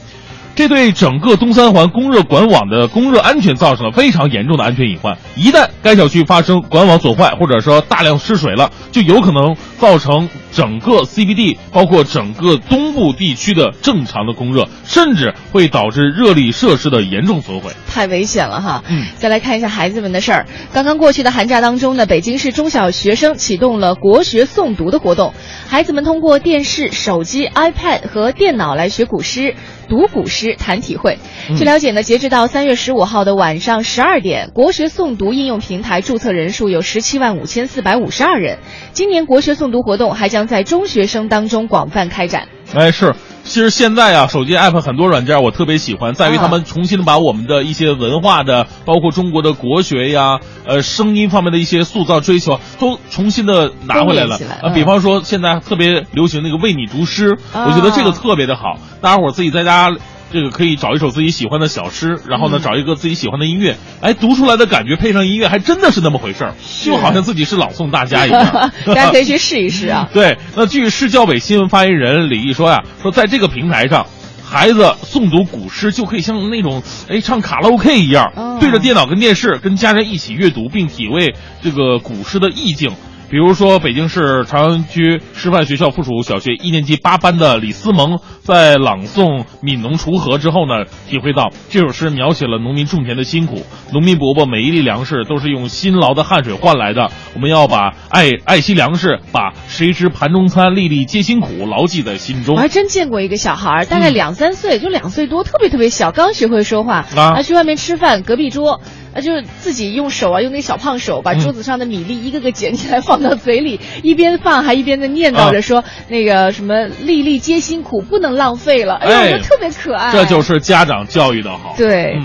这对整个东三环供热管网的供热安全造成了非常严重的安全隐患。一旦该小区发生管网损坏，或者说大量失水了，就有可能造成整个 CBD，包括整个东部地区的正常的供热，甚至会导致热力设施的严重损毁。太危险了哈！嗯，再来看一下孩子们的事儿。刚刚过去的寒假当中呢，北京市中小学生启动了国学诵读的活动，孩子们通过电视、手机、iPad 和电脑来学古诗。读古诗谈体会。据了解呢，截止到三月十五号的晚上十二点，国学诵读应用平台注册人数有十七万五千四百五十二人。今年国学诵读活动还将在中学生当中广泛开展。哎，是，其实现在啊，手机 app 很多软件我特别喜欢，在于他们重新的把我们的一些文化的，包括中国的国学呀，呃，声音方面的一些塑造追求，都重新的拿回来了。啊，比方说现在特别流行那个为你读诗，我觉得这个特别的好，大家伙自己在家。这个可以找一首自己喜欢的小诗，然后呢，找一个自己喜欢的音乐，哎，读出来的感觉配上音乐，还真的是那么回事儿，就好像自己是朗诵大家一样。[LAUGHS] 大家可以去试一试啊。[LAUGHS] 对，那据市教委新闻发言人李毅说呀，说在这个平台上，孩子诵读古诗就可以像那种哎唱卡拉 OK 一样，对着电脑跟电视跟家人一起阅读，并体味这个古诗的意境。比如说，北京市朝阳区师范学校附属小学一年级八班的李思萌，在朗诵《悯农锄禾》之后呢，体会到这首诗描写了农民种田的辛苦，农民伯伯每一粒粮食都是用辛劳的汗水换来的。我们要把爱爱惜粮食，把谁知盘中餐，粒粒皆辛苦牢记在心中。我还真见过一个小孩，大概两三岁，就两岁多，特别特别小，刚学会说话啊，去外面吃饭，隔壁桌。啊，就是自己用手啊，用那小胖手把桌子上的米粒一个个捡起来放到嘴里，[LAUGHS] 一边放还一边的念叨着说那个什么“粒粒皆辛苦，不能浪费了”。哎呀，我觉得特别可爱。这就是家长教育的好。对。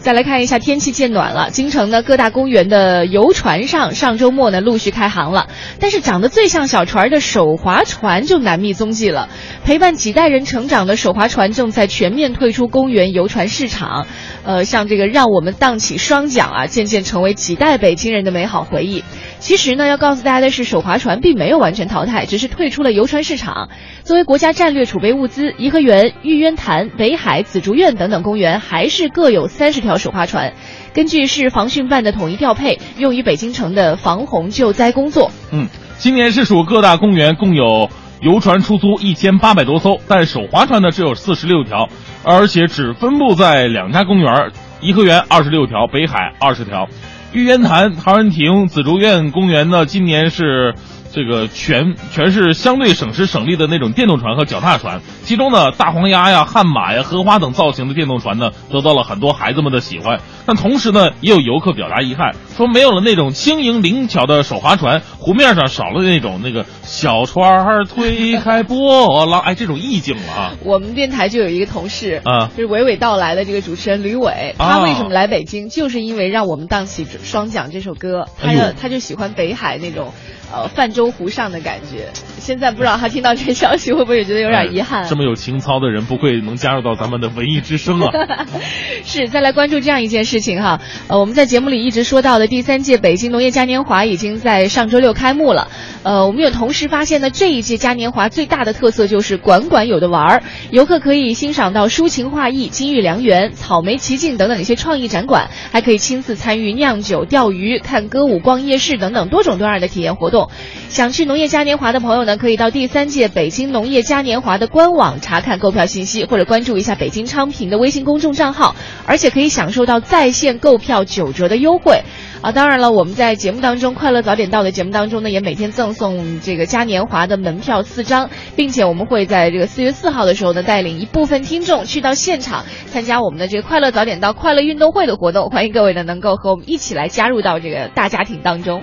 再来看一下天气渐暖了，京城的各大公园的游船上上周末呢陆续开航了，但是长得最像小船的手划船就难觅踪迹了。陪伴几代人成长的手划船正在全面退出公园游船市场，呃，像这个让我们荡起双桨啊，渐渐成为几代北京人的美好回忆。其实呢，要告诉大家的是，手划船并没有完全淘汰，只是退出了游船市场。作为国家战略储备物资，颐和园、玉渊潭、北海、紫竹院等等公园还是各有三十条条手划船。根据市防汛办的统一调配，用于北京城的防洪救灾工作。嗯，今年市属各大公园共有游船出租一千八百多艘，但手划船呢只有四十六条，而且只分布在两家公园：颐和园二十六条，北海二十条。玉渊潭、陶然亭、紫竹院公园呢，今年是。这个全全是相对省时省力的那种电动船和脚踏船，其中呢，大黄鸭呀、悍马呀、荷花等造型的电动船呢，得到了很多孩子们的喜欢。但同时呢，也有游客表达遗憾，说没有了那种轻盈灵巧的手划船，湖面上少了那种那个小船儿推开波浪，哎，这种意境了啊。我们电台就有一个同事啊，就是娓娓道来的这个主持人吕伟，他为什么来北京，就是因为让我们荡起双桨这首歌，他就他就喜欢北海那种。呃泛舟湖上的感觉。现在不知道他听到这消息会不会也觉得有点遗憾？哎这么有情操的人，不会能加入到咱们的文艺之声啊！[LAUGHS] 是，再来关注这样一件事情哈，呃，我们在节目里一直说到的第三届北京农业嘉年华已经在上周六开幕了。呃，我们有同时发现呢，这一届嘉年华最大的特色就是馆馆有的玩儿，游客可以欣赏到抒情画意、金玉良缘、草莓奇境等等一些创意展馆，还可以亲自参与酿酒、钓鱼、看歌舞、逛夜市等等多种多样的体验活动。想去农业嘉年华的朋友呢，可以到第三届北京农业嘉年华的官网查看购票信息，或者关注一下北京昌平的微信公众账号，而且可以享受到在线购票九折的优惠。啊，当然了，我们在节目当中《快乐早点到》的节目当中呢，也每天赠送这个嘉年华的门票四张，并且我们会在这个四月四号的时候呢，带领一部分听众去到现场参加我们的这个《快乐早点到》快乐运动会的活动，欢迎各位呢能够和我们一起来加入到这个大家庭当中。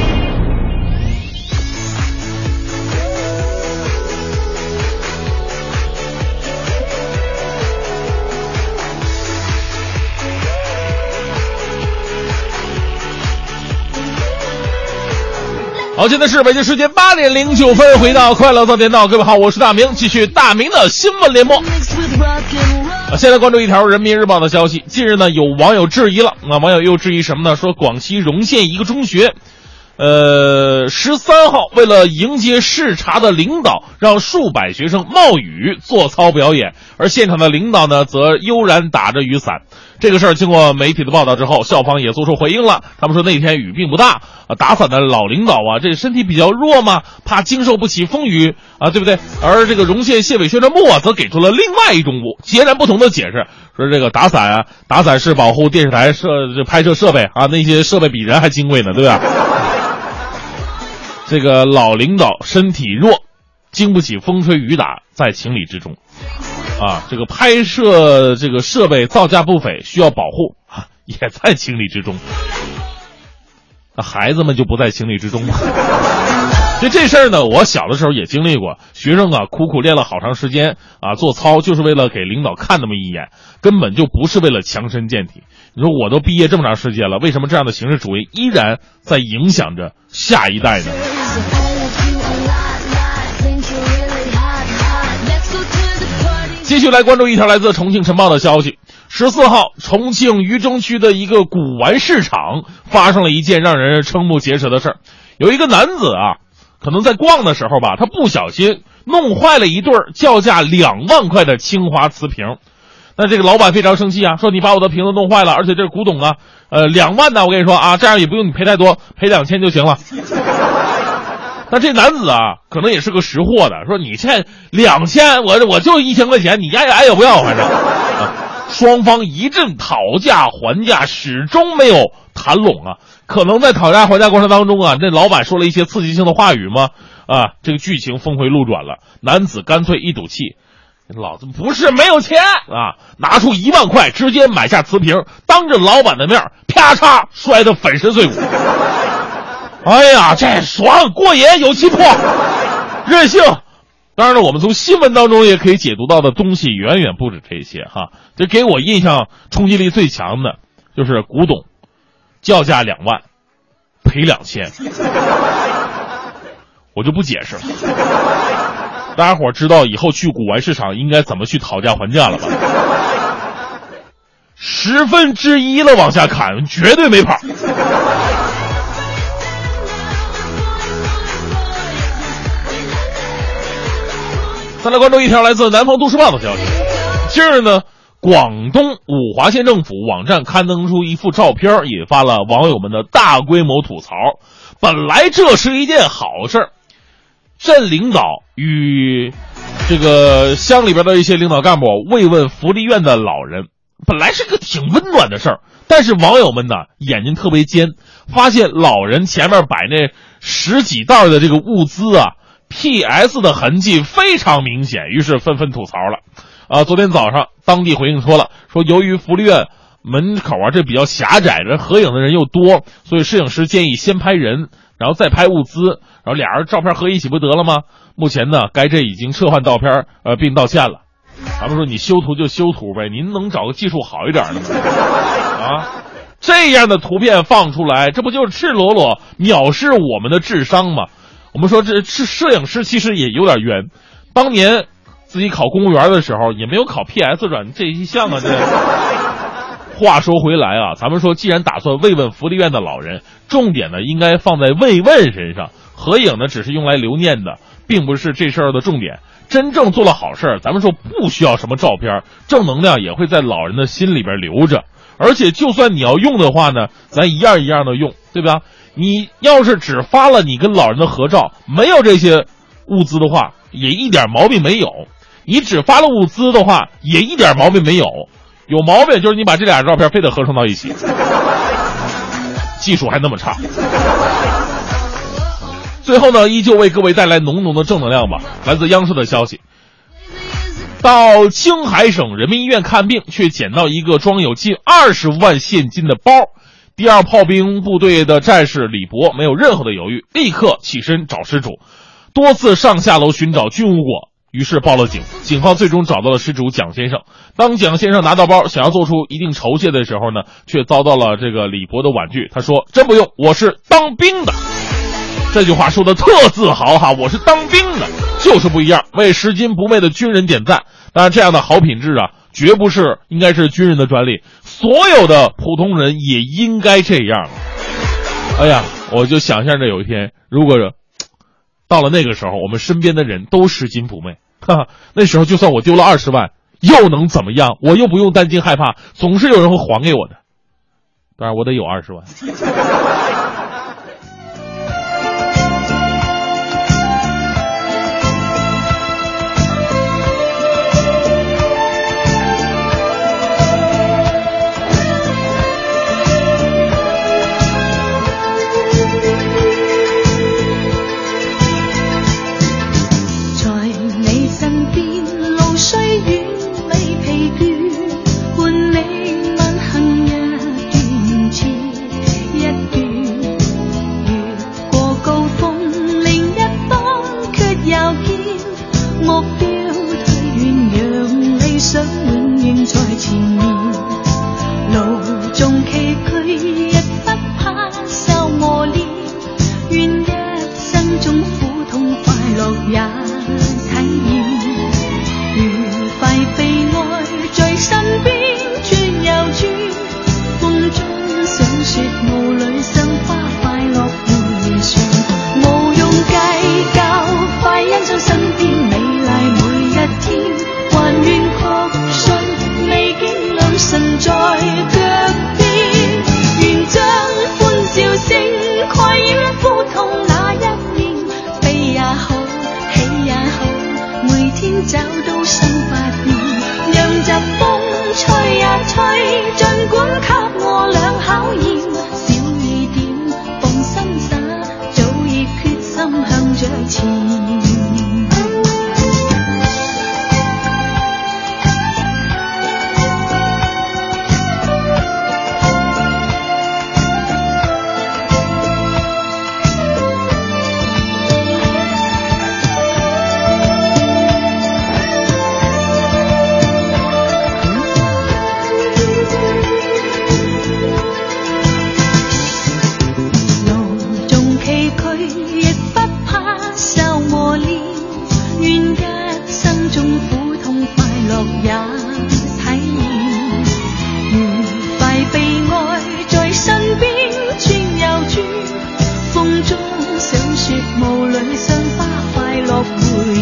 好，现在是北京时间八点零九分，回到快乐早点到，各位好，我是大明，继续大明的新闻联播。啊，现在关注一条人民日报的消息，近日呢，有网友质疑了，啊，网友又质疑什么呢？说广西容县一个中学。呃，十三号为了迎接视察的领导，让数百学生冒雨做操表演，而现场的领导呢，则悠然打着雨伞。这个事儿经过媒体的报道之后，校方也做出回应了。他们说那天雨并不大啊，打伞的老领导啊，这身体比较弱嘛，怕经受不起风雨啊，对不对？而这个容县县委宣传部啊，则给出了另外一种截然不同的解释，说这个打伞啊，打伞是保护电视台设这拍摄设备啊，那些设备比人还金贵呢，对吧？这个老领导身体弱，经不起风吹雨打，在情理之中。啊，这个拍摄这个设备造价不菲，需要保护，啊、[LAUGHS] 也在情理之中。那孩子们就不在情理之中吗？[LAUGHS] 就这事儿呢，我小的时候也经历过。学生啊，苦苦练了好长时间啊，做操就是为了给领导看那么一眼，根本就不是为了强身健体。你说我都毕业这么长时间了，为什么这样的形式主义依然在影响着下一代呢？继续来关注一条来自重庆晨报的消息：十四号，重庆渝中区的一个古玩市场发生了一件让人瞠目结舌的事儿。有一个男子啊，可能在逛的时候吧，他不小心弄坏了一对叫价两万块的青花瓷瓶。那这个老板非常生气啊，说你把我的瓶子弄坏了，而且这是古董啊，呃，两万呢，我跟你说啊，这样也不用你赔太多，赔两千就行了。那这男子啊，可能也是个识货的，说你欠两千，我我就一千块钱，你爱爱也不要，反正。啊，双方一阵讨价还价，始终没有谈拢啊。可能在讨价还价过程当中啊，这老板说了一些刺激性的话语吗？啊，这个剧情峰回路转了，男子干脆一赌气，老子不是没有钱啊，拿出一万块直接买下瓷瓶，当着老板的面啪嚓摔得粉身碎骨。哎呀，这爽过瘾，有气魄，[LAUGHS] 任性。当然了，我们从新闻当中也可以解读到的东西远远不止这些哈。这给我印象冲击力最强的，就是古董，叫价两万，赔两千，[LAUGHS] 我就不解释了。大家伙知道以后去古玩市场应该怎么去讨价还价了吧？[LAUGHS] 十分之一了，往下砍，绝对没跑。再来关注一条来自南方都市报的消息。近日呢，广东五华县政府网站刊登出一幅照片，引发了网友们的大规模吐槽。本来这是一件好事儿，镇领导与这个乡里边的一些领导干部慰问福利院的老人，本来是个挺温暖的事儿。但是网友们呢，眼睛特别尖，发现老人前面摆那十几袋的这个物资啊。P.S. 的痕迹非常明显，于是纷纷吐槽了。啊，昨天早上当地回应说了，说由于福利院门口啊这比较狭窄，人合影的人又多，所以摄影师建议先拍人，然后再拍物资，然后俩人照片合一起不得了吗？目前呢，该镇已经撤换照片，呃，并道歉了。咱们说你修图就修图呗，您能找个技术好一点的吗？啊，这样的图片放出来，这不就是赤裸裸藐视我们的智商吗？我们说这是摄影师，其实也有点冤。当年自己考公务员的时候，也没有考 PS 软这一项啊。这 [LAUGHS] 话说回来啊，咱们说，既然打算慰问福利院的老人，重点呢应该放在慰问身上，合影呢只是用来留念的，并不是这事儿的重点。真正做了好事儿，咱们说不需要什么照片，正能量也会在老人的心里边留着。而且，就算你要用的话呢，咱一样一样的用，对吧？你要是只发了你跟老人的合照，没有这些物资的话，也一点毛病没有；你只发了物资的话，也一点毛病没有。有毛病就是你把这俩照片非得合成到一起，技术还那么差。最后呢，依旧为各位带来浓浓的正能量吧。来自央视的消息，到青海省人民医院看病，却捡到一个装有近二十万现金的包。第二炮兵部队的战士李博没有任何的犹豫，立刻起身找失主，多次上下楼寻找均无果，于是报了警。警方最终找到了失主蒋先生。当蒋先生拿到包，想要做出一定酬谢的时候呢，却遭到了这个李博的婉拒。他说：“真不用，我是当兵的。”这句话说的特自豪哈，我是当兵的，就是不一样。为拾金不昧的军人点赞。当然，这样的好品质啊，绝不是应该是军人的专利，所有的普通人也应该这样。哎呀，我就想象着有一天，如果到了那个时候，我们身边的人都拾金不昧，哈哈，那时候就算我丢了二十万，又能怎么样？我又不用担惊害怕，总是有人会还给我的。当然，我得有二十万。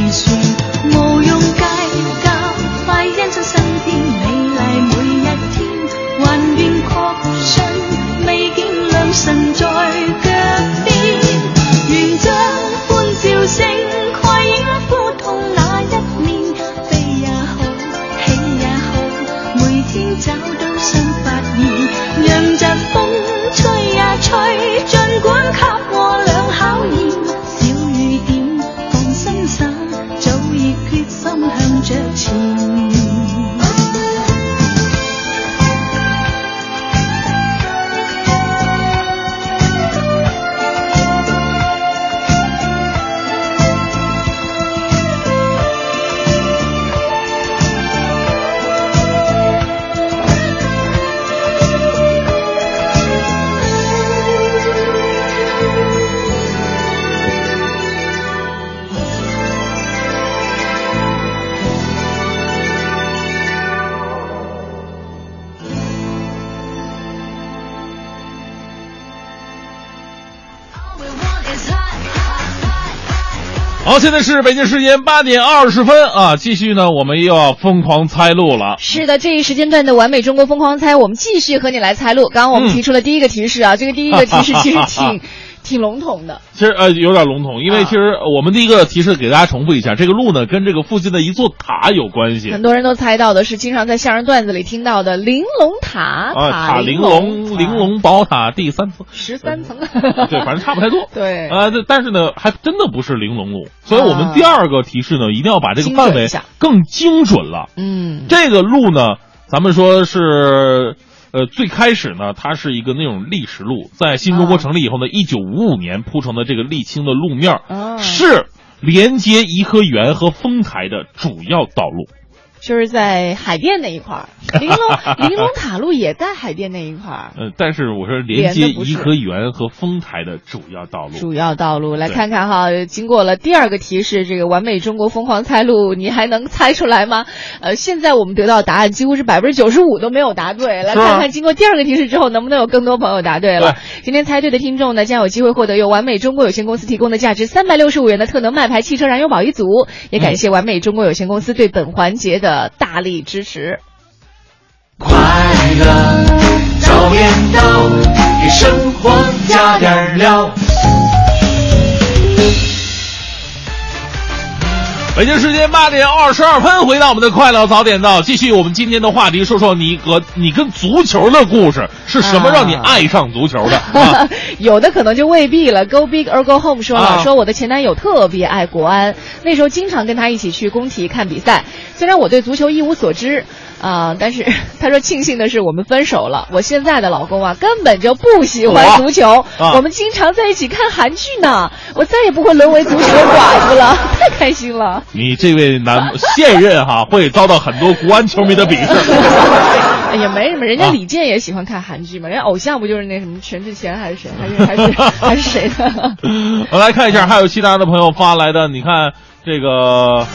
回旋，好，现在是北京时间八点二十分啊，继续呢，我们又要疯狂猜路了。是的，这一时间段的完美中国疯狂猜，我们继续和你来猜路。刚刚我们嗯提出了第一个提示啊，这个第一个提示其实挺 [LAUGHS] 挺笼统的。其实呃有点笼统，因为其实我们第一个提示给大家重复一下，这个路呢跟这个附近的一座塔有关系。很多人都猜到的是经常在相声段子里听到的玲珑塔，啊，塔玲玲珑玲珑宝塔第三层，十三层，对，反正差不太多。[LAUGHS] 对。啊，这但是呢，还真的不是玲珑路，所以我们第二个提示呢，一定要把这个范围更精准了。嗯，这个路呢，咱们说是，呃，最开始呢，它是一个那种砾石路，在新中国成立以后呢，一九五五年铺成的这个沥青的路面是连接颐和园和丰台的主要道路。就是在海淀那一块儿，[LAUGHS] 玲珑玲珑塔路也在海淀那一块儿。呃，但是我说连接颐和园和丰台的主要道路。主要道路来看看哈，经过了第二个提示，这个完美中国疯狂猜路，你还能猜出来吗？呃，现在我们得到答案几乎是百分之九十五都没有答对，来看看经过第二个提示之后，能不能有更多朋友答对了。今天猜对的听众呢，将有机会获得由完美中国有限公司提供的价值三百六十五元的特能麦牌汽车燃油宝一组，也感谢完美中国有限公司对本环节的的大力支持。快乐早点到，给生活加点料。北京时间八点二十二分，回到我们的快乐早点到，继续我们今天的话题，说说你和你跟足球的故事是什么让你爱上足球的？[LAUGHS] 啊 [LAUGHS] 有的可能就未必了。Go big or go home 说了，啊说我的前男友特别爱国安，那时候经常跟他一起去工体看比赛。虽然我对足球一无所知，啊、但是 [LAUGHS] 他说庆幸的是我们分手了。我现在的老公啊，根本就不喜欢足球，啊我们经常在一起看韩剧呢。我再也不会沦为足球寡妇了，[LAUGHS] 太开心了。你这位男现任哈会遭到很多国安球迷的鄙视。[LAUGHS] 哎呀，没什么，人家啊李健也喜欢看韩剧嘛，人家偶像不就是那什么全智贤还是谁，还是还是还是谁的？我来看一下，还有其他的朋友发来的，你看这个。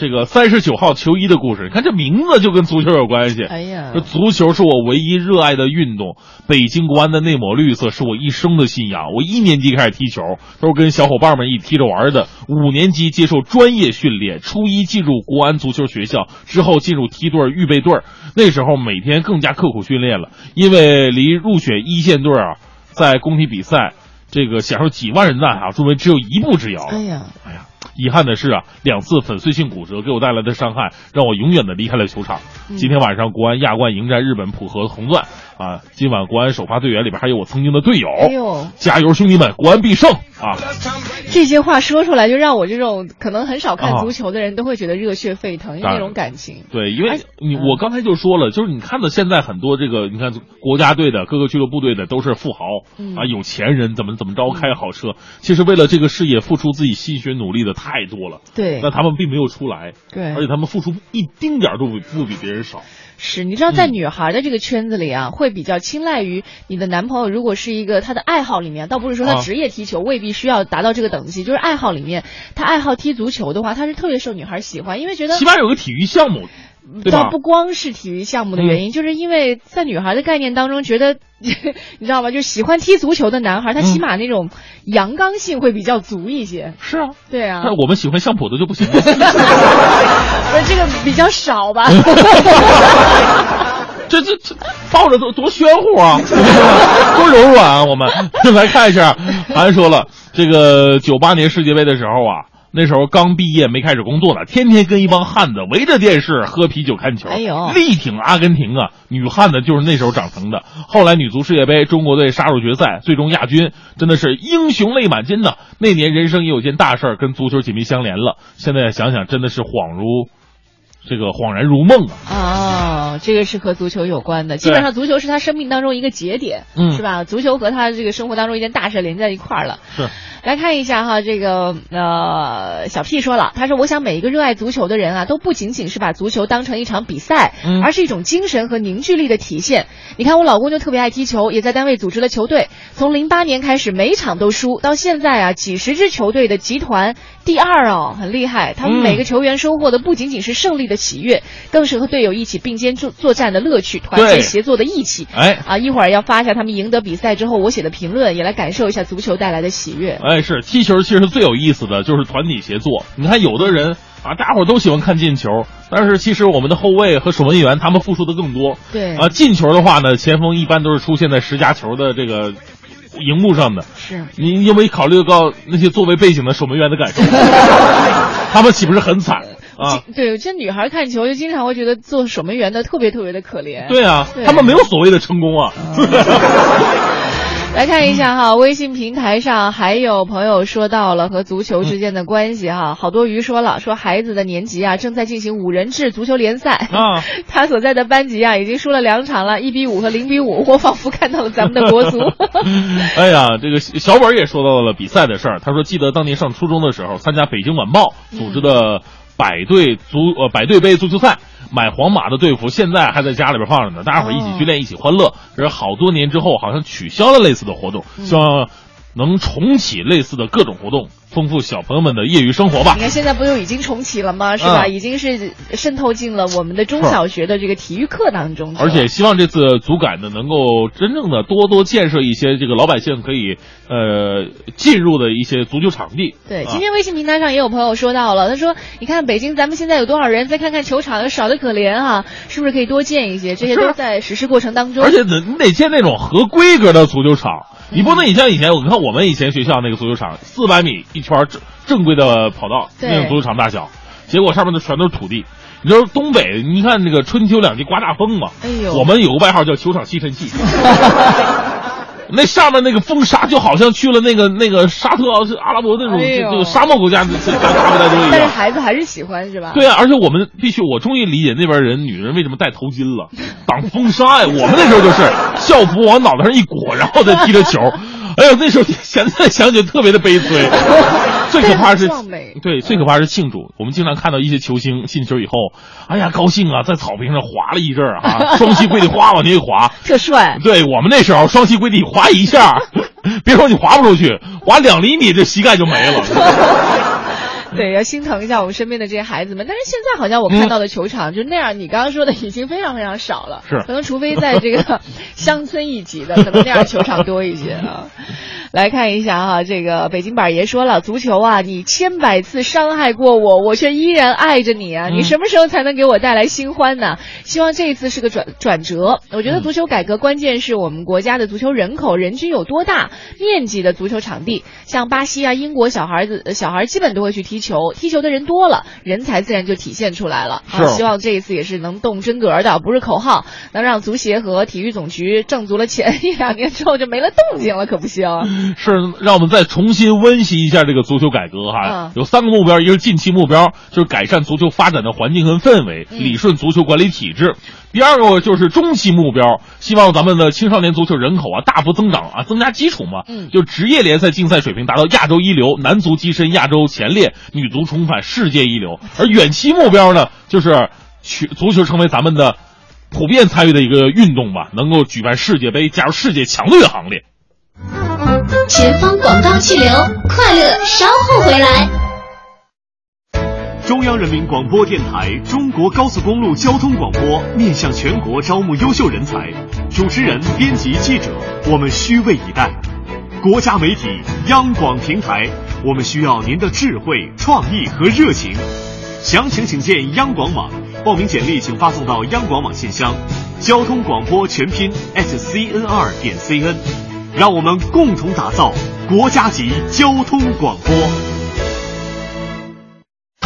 这个三十九号球衣的故事，你看这名字就跟足球有关系。哎呀这足球是我唯一热爱的运动，北京国安的那抹绿色是我一生的信仰。我一年级开始踢球，都是跟小伙伴们一起踢着玩的。五年级接受专业训练，初一进入国安足球学校，之后进入梯队、预备队儿。那时候每天更加刻苦训练了，因为离入选一线队啊，在工体比赛，这个享受几万人呐喊中，只有一步之遥。哎呀，哎呀，遗憾的是啊，两次粉碎性骨折给我带来的伤害，让我永远的离开了球场。嗯今天晚上国安亚冠迎战日本浦和红钻啊！今晚国安首发队员里边还有我曾经的队友，哎呦，加油，兄弟们，国安必胜啊！这些话说出来，就让我这种可能很少看啊足球的人都会觉得热血沸腾，因为那种感情。对，因为你嗯我刚才就说了，就是你看到现在很多这个，你看国家队的各个俱乐部队的都是富豪、嗯啊，有钱人怎么怎么着开好车，其实为了这个事业付出自己心血努力的太多了，对。那他们并没有出来，对。而且他们付出一丁点儿都不不比别人少。是，你知道在嗯女孩的这个圈子里啊，会比较青睐于你的男朋友，如果是一个他的爱好里面，倒不是说他啊。职业踢球未必需要达到这个等级，就是爱好里面，他爱好踢足球的话，他是特别受女孩喜欢，因为觉得起码有个体育项目，倒？不光是体育项目的原因，就是因为在女孩的概念当中，觉得 [LAUGHS] 你知道吗？就是喜欢踢足球的男孩，他起码那种阳刚性会比较足一些。是啊，对啊，那我们喜欢相扑的就不行了。[LAUGHS] 不是这个比较少吧？[LAUGHS] 这这这抱着多多玄乎啊，多柔软啊！我们来看一下，还说了这个九八年世界杯的时候啊，那时候刚毕业没开始工作呢，天天跟一帮汉子围着电视喝啤酒看球，哎呦力挺阿根廷啊！女汉子就是那时候长成的。后来女足世界杯，中国队杀入决赛，最终亚军，真的是英雄泪满襟呐！那年人生也有件大事儿跟足球紧密相连了，现在想想真的是恍如这个恍然如梦啊！哦，这个是和足球有关的。基本上足球是他生命当中一个节点，嗯是吧？足球和他这个生活当中一件大事连在一块儿了。是。来看一下哈，这个呃，小 P 说了，他说：“我想每一个热爱足球的人啊，都不仅仅是把足球当成一场比赛，嗯而是一种精神和凝聚力的体现。你看，我老公就特别爱踢球，也在单位组织了球队，从零八年开始每场都输，到现在啊，几十支球队的集团第二哦，很厉害。他们嗯每个球员收获的不仅仅是胜利的。喜悦，更是和队友一起并肩作作战的乐趣，团结协作的义气。哎啊，一会儿要发一下他们赢得比赛之后我写的评论，也来感受一下足球带来的喜悦。哎，是踢球，其实最有意思的就是团体协作。你看，有的人啊，大伙儿都喜欢看进球，但是其实我们的后卫和守门员他们付出的更多。对啊，进球的话呢，前锋一般都是出现在十佳球的这个荧幕上的。是你有没有考虑到那些作为背景的守门员的感受？[LAUGHS] 他们岂不是很惨啊？对，这女孩看球就经常会觉得做守门员的特别特别的可怜。对啊，对他们没有所谓的成功啊。[LAUGHS] 来看一下哈，微信平台上还有朋友说到了和足球之间的关系哈，好多鱼说了，说孩子的年级啊正在进行五人制足球联赛啊，[LAUGHS] 他所在的班级啊已经输了两场了，一比五和零比五，我仿佛看到了咱们的国足。[LAUGHS] 哎呀，这个小本也说到了比赛的事儿。他说，记得当年上初中的时候，参加北京晚报组织的百队足呃百队杯足球赛，买皇马的队服，现在还在家里边放着呢。大家伙一起训练，一起欢乐。这是好多年之后，好像取消了类似的活动，希望能重启类似的各种活动，丰富小朋友们的业余生活吧你。看现在不就已经重启了吗？是吧？嗯已经是渗透进了我们的中小学的这个体育课当中。而且希望这次足改呢，能够真正的多多建设一些这个老百姓可以呃进入的一些足球场地。对，啊今天微信平台上也有朋友说到了，他说：“你看北京，咱们现在有多少人？再看看球场，少的可怜啊、是不是可以多建一些？这些都在实施过程当中。而且得你得建那种合规格的足球场，你不能你像以前，我看我们以前学校那个足球场，四百米一圈正正规的跑道那种足球场大小，结果上面的全都是土地。你知道东北，你看那个春秋两季刮大风嘛，哎呦我们有个外号叫球场吸尘器。[LAUGHS] 那上面那个风沙就好像去了那个那个沙特是阿拉伯那种哎呦这这个沙漠国家，这这大大不带多一样但是。孩子还是喜欢是吧？对啊，而且我们必须，我终于理解那边人女人为什么戴头巾了，挡风沙呀。我们那时候就是校服往脑袋上一裹，然后再踢着球。哎呦，那时候现在想起来特别的悲催。最可怕是，[LAUGHS] 对，最可怕是庆祝。我们经常看到一些球星进球以后，哎呀，高兴啊，在草坪上滑了一阵儿啊，[LAUGHS] 双膝跪地哗往前一滑，[LAUGHS] 特帅。对我们那时候双膝跪地滑一下，别说你滑不出去，滑两厘米这膝盖就没了。[LAUGHS] 对，要心疼一下我们身边的这些孩子们。但是现在好像我看到的球场、就那样，你刚刚说的已经非常非常少了。是可能除非在这个 [LAUGHS] 乡村一级的，可能那样球场多一些啊。来看一下哈、这个北京板爷说了，足球啊，你千百次伤害过我，我却依然爱着你啊！你嗯什么时候才能给我带来新欢呢？希望这一次是个转转折。我觉得足球改革关键是我们国家的足球人口人均有多大，面积的足球场地，像巴西啊、英国小孩子呃小孩基本都会去踢球，踢球的人多了，人才自然就体现出来了。啊，希望这一次也是能动真格的，不是口号，能让足协和体育总局挣足了钱，一两年之后就没了动静了，可不行。是让我们再重新温习一下这个足球改革哈。嗯有三个目标，一个是近期目标，就是改善足球发展的环境和氛围，嗯理顺足球管理体制；第二个就是中期目标，希望咱们的青少年足球人口啊大幅增长啊，增加基础嘛。嗯就职业联赛竞赛水平达到亚洲一流，男足跻身亚洲前列，女足重返世界一流。而远期目标呢，就是去足球成为咱们的普遍参与的一个运动吧，能够举办世界杯，加入世界强队的行列。前方广告气流，快乐稍后回来。中央人民广播电台中国高速公路交通广播面向全国招募优秀人才，主持人、编辑、记者，我们虚位以待。国家媒体央广平台，我们需要您的智慧、创意和热情。详情请见央广网，报名简历请发送到央广网信箱，交通广播全拼 at cnr 点 cn，让我们共同打造国家级交通广播。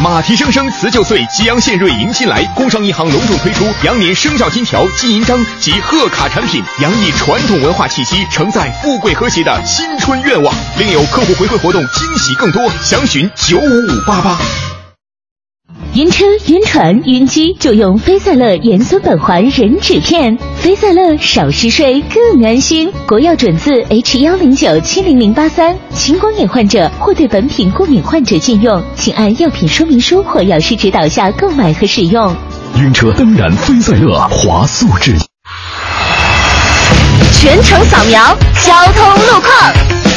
马蹄声声辞旧岁，吉阳献瑞迎新来。工商银行隆重推出羊年生肖金条、金银章及贺卡产品，洋溢传统文化气息，承载富贵和谐的新春愿望。另有客户回馈活动，惊喜更多，详询九五五八八。晕车、晕船、晕机就用飞赛乐盐酸苯环壬酯片，飞赛乐少嗜睡更安心。国药准字 H 幺零九七零零八三，青光眼患者或对本品过敏患者禁用，请按药品说明书或药师指导下购买和使用。晕车当然飞赛乐华素质。全程扫描交通路况。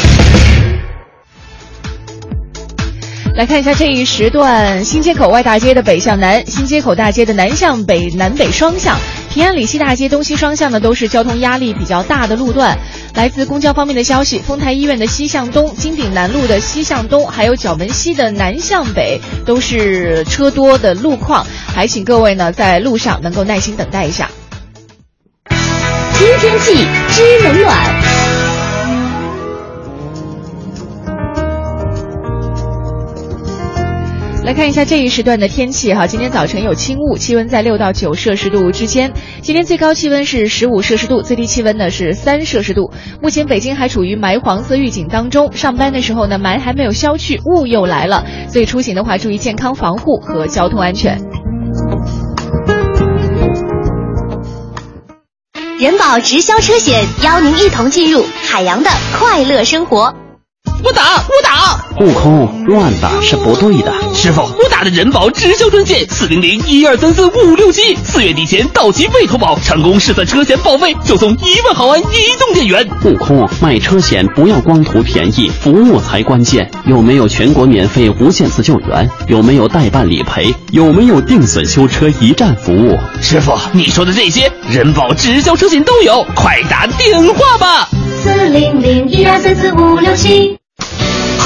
来看一下这一时段新街口外大街的北向南，新街口大街的南向北、南北双向，平安里西大街东西双向呢都是交通压力比较大的路段。来自公交方面的消息，丰台医院的西向东、金鼎南路的西向东，还有角门西的南向北都是车多的路况，还请各位呢在路上能够耐心等待一下。听天气知冷暖。来看一下这一时段的天气哈，今天早晨有轻雾，气温在六到九摄氏度之间。今天最高气温是十五摄氏度，最低气温呢是三摄氏度。目前北京还处于霾黄色预警当中，上班的时候呢霾还没有消去，雾又来了，所以出行的话注意健康防护和交通安全。人保直销车险邀您一同进入海洋的快乐生活。不打不打，悟空乱打是不对的。师傅，我打的人保直销专线四零零一二三四五六七，四月底前到期未投保，成功试算车险保费就送一万毫安移动电源。悟空买车险不要光图便宜，服务才关键。有没有全国免费无限次救援？有没有代办理赔？有没有定损修车一站服务？师傅，你说的这些，人保直销车险都有，快打电话吧。四零零一二三四五六七。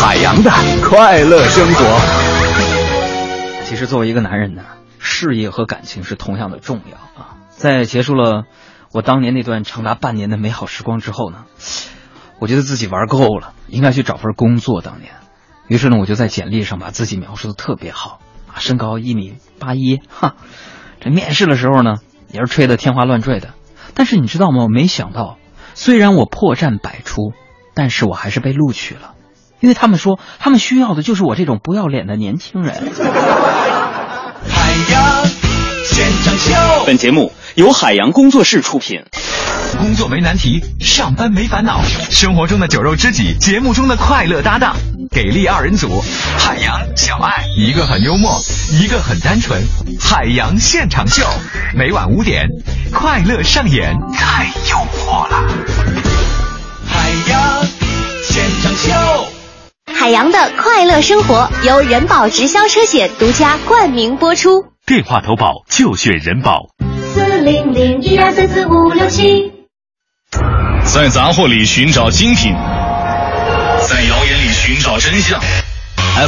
海洋的快乐生活。其实作为一个男人呢，事业和感情是同样的重要啊。在结束了我当年那段长达半年的美好时光之后呢，我觉得自己玩够了，应该去找份工作。当年，于是呢，我就在简历上把自己描述的特别好啊，身高一米八一，哈。这面试的时候呢，也是吹得天花乱坠的。但是你知道吗？我没想到，虽然我破绽百出，但是我还是被录取了。因为他们说，他们需要的就是我这种不要脸的年轻人。海洋现场秀，本节目由海洋工作室出品。工作没难题，上班没烦恼，生活中的酒肉知己，节目中的快乐搭档，给力二人组，海洋小爱，一个很幽默，一个很单纯。海洋现场秀，每晚五点，快乐上演，太幽默了。海洋现场秀。海洋的快乐生活由人保直销车险独家冠名播出。电话投保就选人保。四零零一二三四五六七。在杂货里寻找精品，在谣言里寻找真相。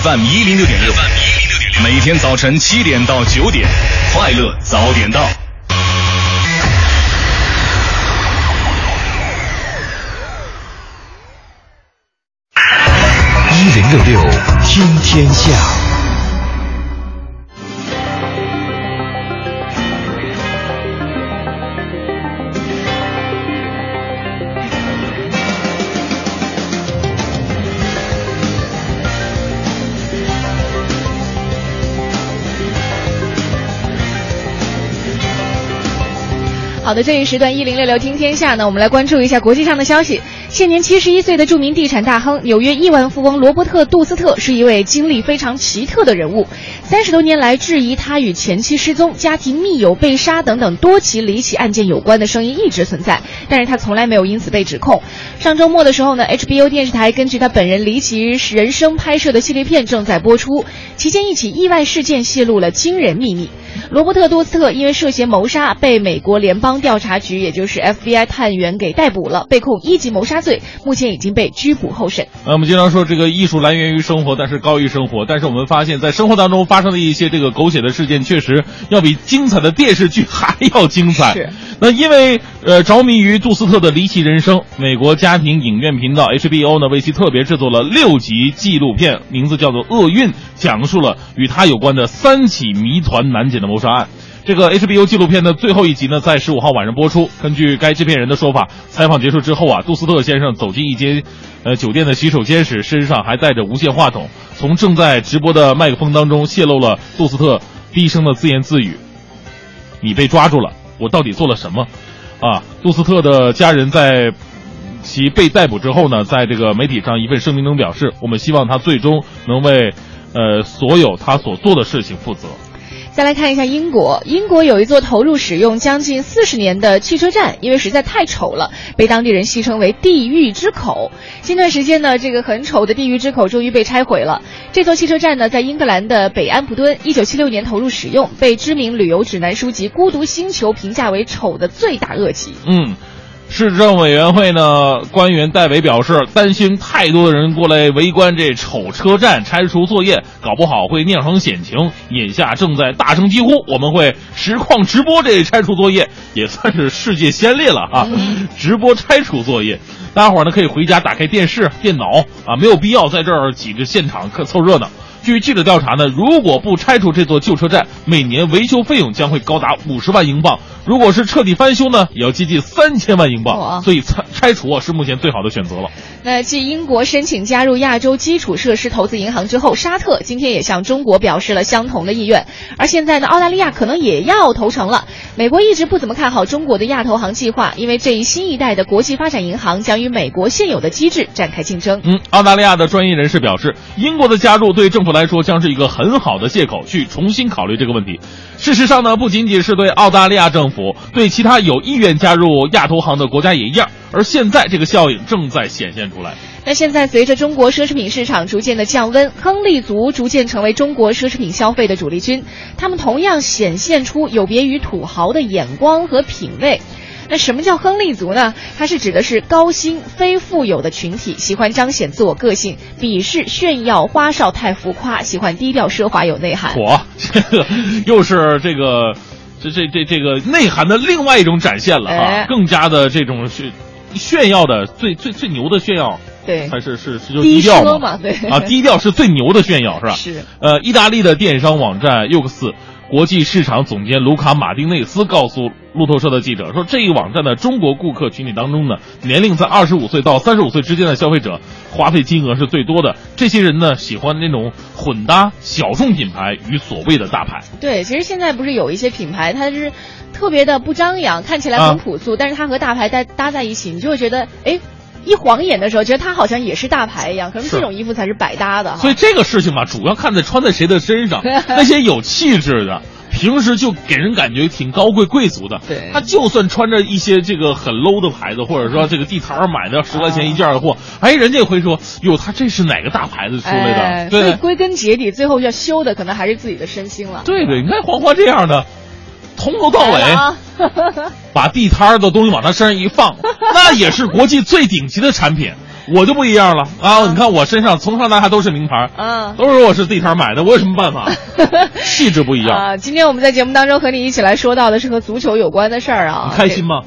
FM 一零六点六，每天早晨七点到九点，快乐早点到。一零六六听天下。好的，这一时段一零六六听天下呢，我们来关注一下国际上的消息。现年七十一岁的著名地产大亨、纽约亿万富翁罗伯特·杜斯特是一位经历非常奇特的人物。三十多年来，质疑他与前妻失踪、家庭密友被杀等等多起离奇案件有关的声音一直存在，但是他从来没有因此被指控。上周末的时候呢，HBO 电视台根据他本人离奇人生拍摄的系列片正在播出，期间一起意外事件泄露了惊人秘密。罗伯特·杜斯特因为涉嫌谋杀被美国联邦调查局，也就是 FBI 探员给逮捕了，被控一级谋杀罪，目前已经被拘捕候审。呃，我们经常说这个艺术来源于生活，但是高于生活。但是我们发现，在生活当中发生的一些这个狗血的事件，确实要比精彩的电视剧 [LAUGHS] 还要精彩。是。那因为呃着迷于杜斯特的离奇人生，美国家庭影院频道 HBO 呢为其特别制作了六集纪录片，名字叫做《厄运》，讲述了与他有关的三起谜团难解的谋杀案。这个 HBO 纪录片的最后一集呢，在十五号晚上播出。根据该制片人的说法，采访结束之后啊，杜斯特先生走进一间呃酒店的洗手间时，身上还带着无线话筒，从正在直播的麦克风当中泄露了杜斯特低声的自言自语：“你被抓住了。”我到底做了什么？啊，杜斯特的家人在其被逮捕之后呢，在这个媒体上一份声明中表示，我们希望他最终能为呃所有他所做的事情负责。再来看一下英国，英国有一座投入使用将近四十年的汽车站，因为实在太丑了，被当地人戏称为“地狱之口”。近段时间呢，这个很丑的地狱之口终于被拆毁了。这座汽车站呢，在英格兰的北安普敦，一九七六年投入使用，被知名旅游指南书籍《孤独星球》评价为丑的罪大恶极。嗯。市政委员会呢，官员代为表示，担心太多的人过来围观这丑车站拆除作业，搞不好会酿成险情。眼下正在大声疾呼，我们会实况直播这拆除作业，也算是世界先例了啊！[LAUGHS] 直播拆除作业，大家伙呢可以回家打开电视、电脑啊，没有必要在这儿挤着现场看凑热闹。据记者调查呢，如果不拆除这座旧车站，每年维修费用将会高达五十万英镑。如果是彻底翻修呢，也要接近三千万英镑。所以拆拆除啊是目前最好的选择了。那继英国申请加入亚洲基础设施投资银行之后，沙特今天也向中国表示了相同的意愿。而现在呢，澳大利亚可能也要投诚了。美国一直不怎么看好中国的亚投行计划，因为这一新一代的国际发展银行将与美国现有的机制展开竞争。嗯，澳大利亚的专业人士表示，英国的加入对政府来说将是一个很好的借口，去重新考虑这个问题。事实上呢，不仅仅是对澳大利亚政府，对其他有意愿加入亚投行的国家也一样。而现在这个效应正在显现出来。那现在随着中国奢侈品市场逐渐的降温，亨利族逐渐成为中国奢侈品消费的主力军，他们同样显现出有别于土豪的眼光和品味。那什么叫亨利族呢？它是指的是高薪非富有的群体，喜欢彰显自我个性，鄙视炫耀花哨太浮夸，喜欢低调奢华有内涵。嚯，这 [LAUGHS] 个又是这个这这这这个内涵的另外一种展现了啊！更加的这种炫炫耀的最最最牛的炫耀。对，还是是是就低调嘛？对啊，低调是最牛的炫耀，是吧？是。呃，意大利的电商网站 Ux 国际市场总监卢卡马丁内斯告诉路透社的记者说，这一网站的中国顾客群体当中呢，年龄在二十五岁到三十五岁之间的消费者花费金额是最多的。这些人呢，喜欢那种混搭小众品牌与所谓的大牌。对，其实现在不是有一些品牌，它是特别的不张扬，看起来很朴素，但是它和大牌搭搭在一起，你就会觉得，哎。一晃眼的时候，觉得他好像也是大牌一样，可能这种衣服才是百搭的。所以这个事情嘛，主要看在穿在谁的身上。[LAUGHS] 那些有气质的，平时就给人感觉挺高贵贵族的。对，他就算穿着一些这个很 low 的牌子，或者说这个地摊儿买的十块钱一件的货，哎，人家也会说，哟，他这是哪个大牌子出来的？所以归根结底，最后要修的可能还是自己的身心了。对对，你看黄花这样的。从头到尾，[LAUGHS] 把地摊的东西往他身上一放，[LAUGHS] 那也是国际最顶级的产品。我就不一样了啊！你看我身上从上到下都是名牌，嗯，都是我是地摊买的，我有什么办法？[LAUGHS] 气质不一样啊！今天我们在节目当中和你一起来说到的是和足球有关的事儿啊，你开心吗？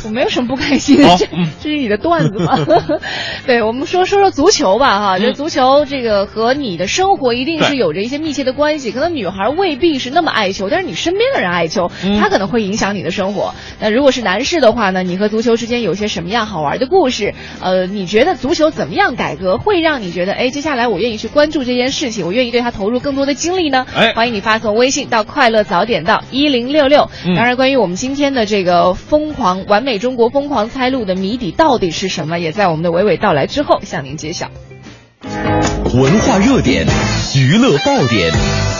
[LAUGHS] 我没有什么不开心的，这这是你的段子吗？[LAUGHS] 对，我们说说说足球吧，哈，这足球这个和你的生活一定是有着一些密切的关系。可能女孩未必是那么爱球，但是你身边的人爱球，他可能会影响你的生活。那如果是男士的话呢？你和足球之间有些什么样好玩的故事？呃，你觉得足球怎么样改革会让你觉得，哎，接下来我愿意去关注这件事情，我愿意对他投入更多的精力呢？哎，欢迎你发送微信到快乐早点到一零六六。当然，关于我们今天的这个疯狂完美中国疯狂猜路的谜底到底是什么，也在我们的娓娓道来之后向您揭晓。文化热点，娱乐爆点，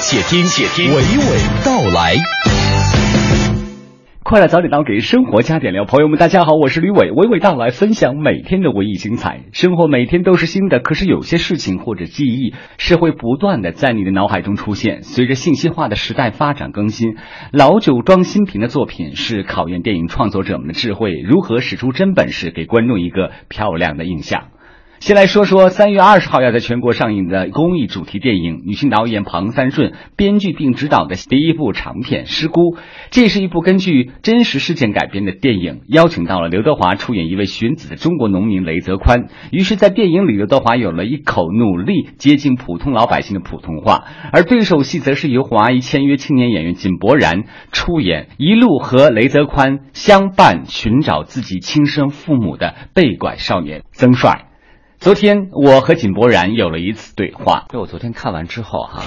且听且听娓娓道来。快乐早点到，给生活加点料。朋友们，大家好，我是吕伟，娓娓道来，分享每天的文艺精彩。生活每天都是新的，可是有些事情或者记忆是会不断的在你的脑海中出现。随着信息化的时代发展更新，老酒装新瓶的作品是考验电影创作者们的智慧，如何使出真本事，给观众一个漂亮的印象。先来说说三月二十号要在全国上映的公益主题电影，女性导演庞三顺编剧并执导的第一部长片《失孤》。这是一部根据真实事件改编的电影，邀请到了刘德华出演一位寻子的中国农民雷泽宽。于是，在电影里，刘德华有了一口努力接近普通老百姓的普通话，而对手戏则是由华谊签约青年演员井柏然出演，一路和雷泽宽相伴寻找自己亲生父母的被拐少年曾帅。昨天我和井柏然有了一次对话。就我昨天看完之后哈，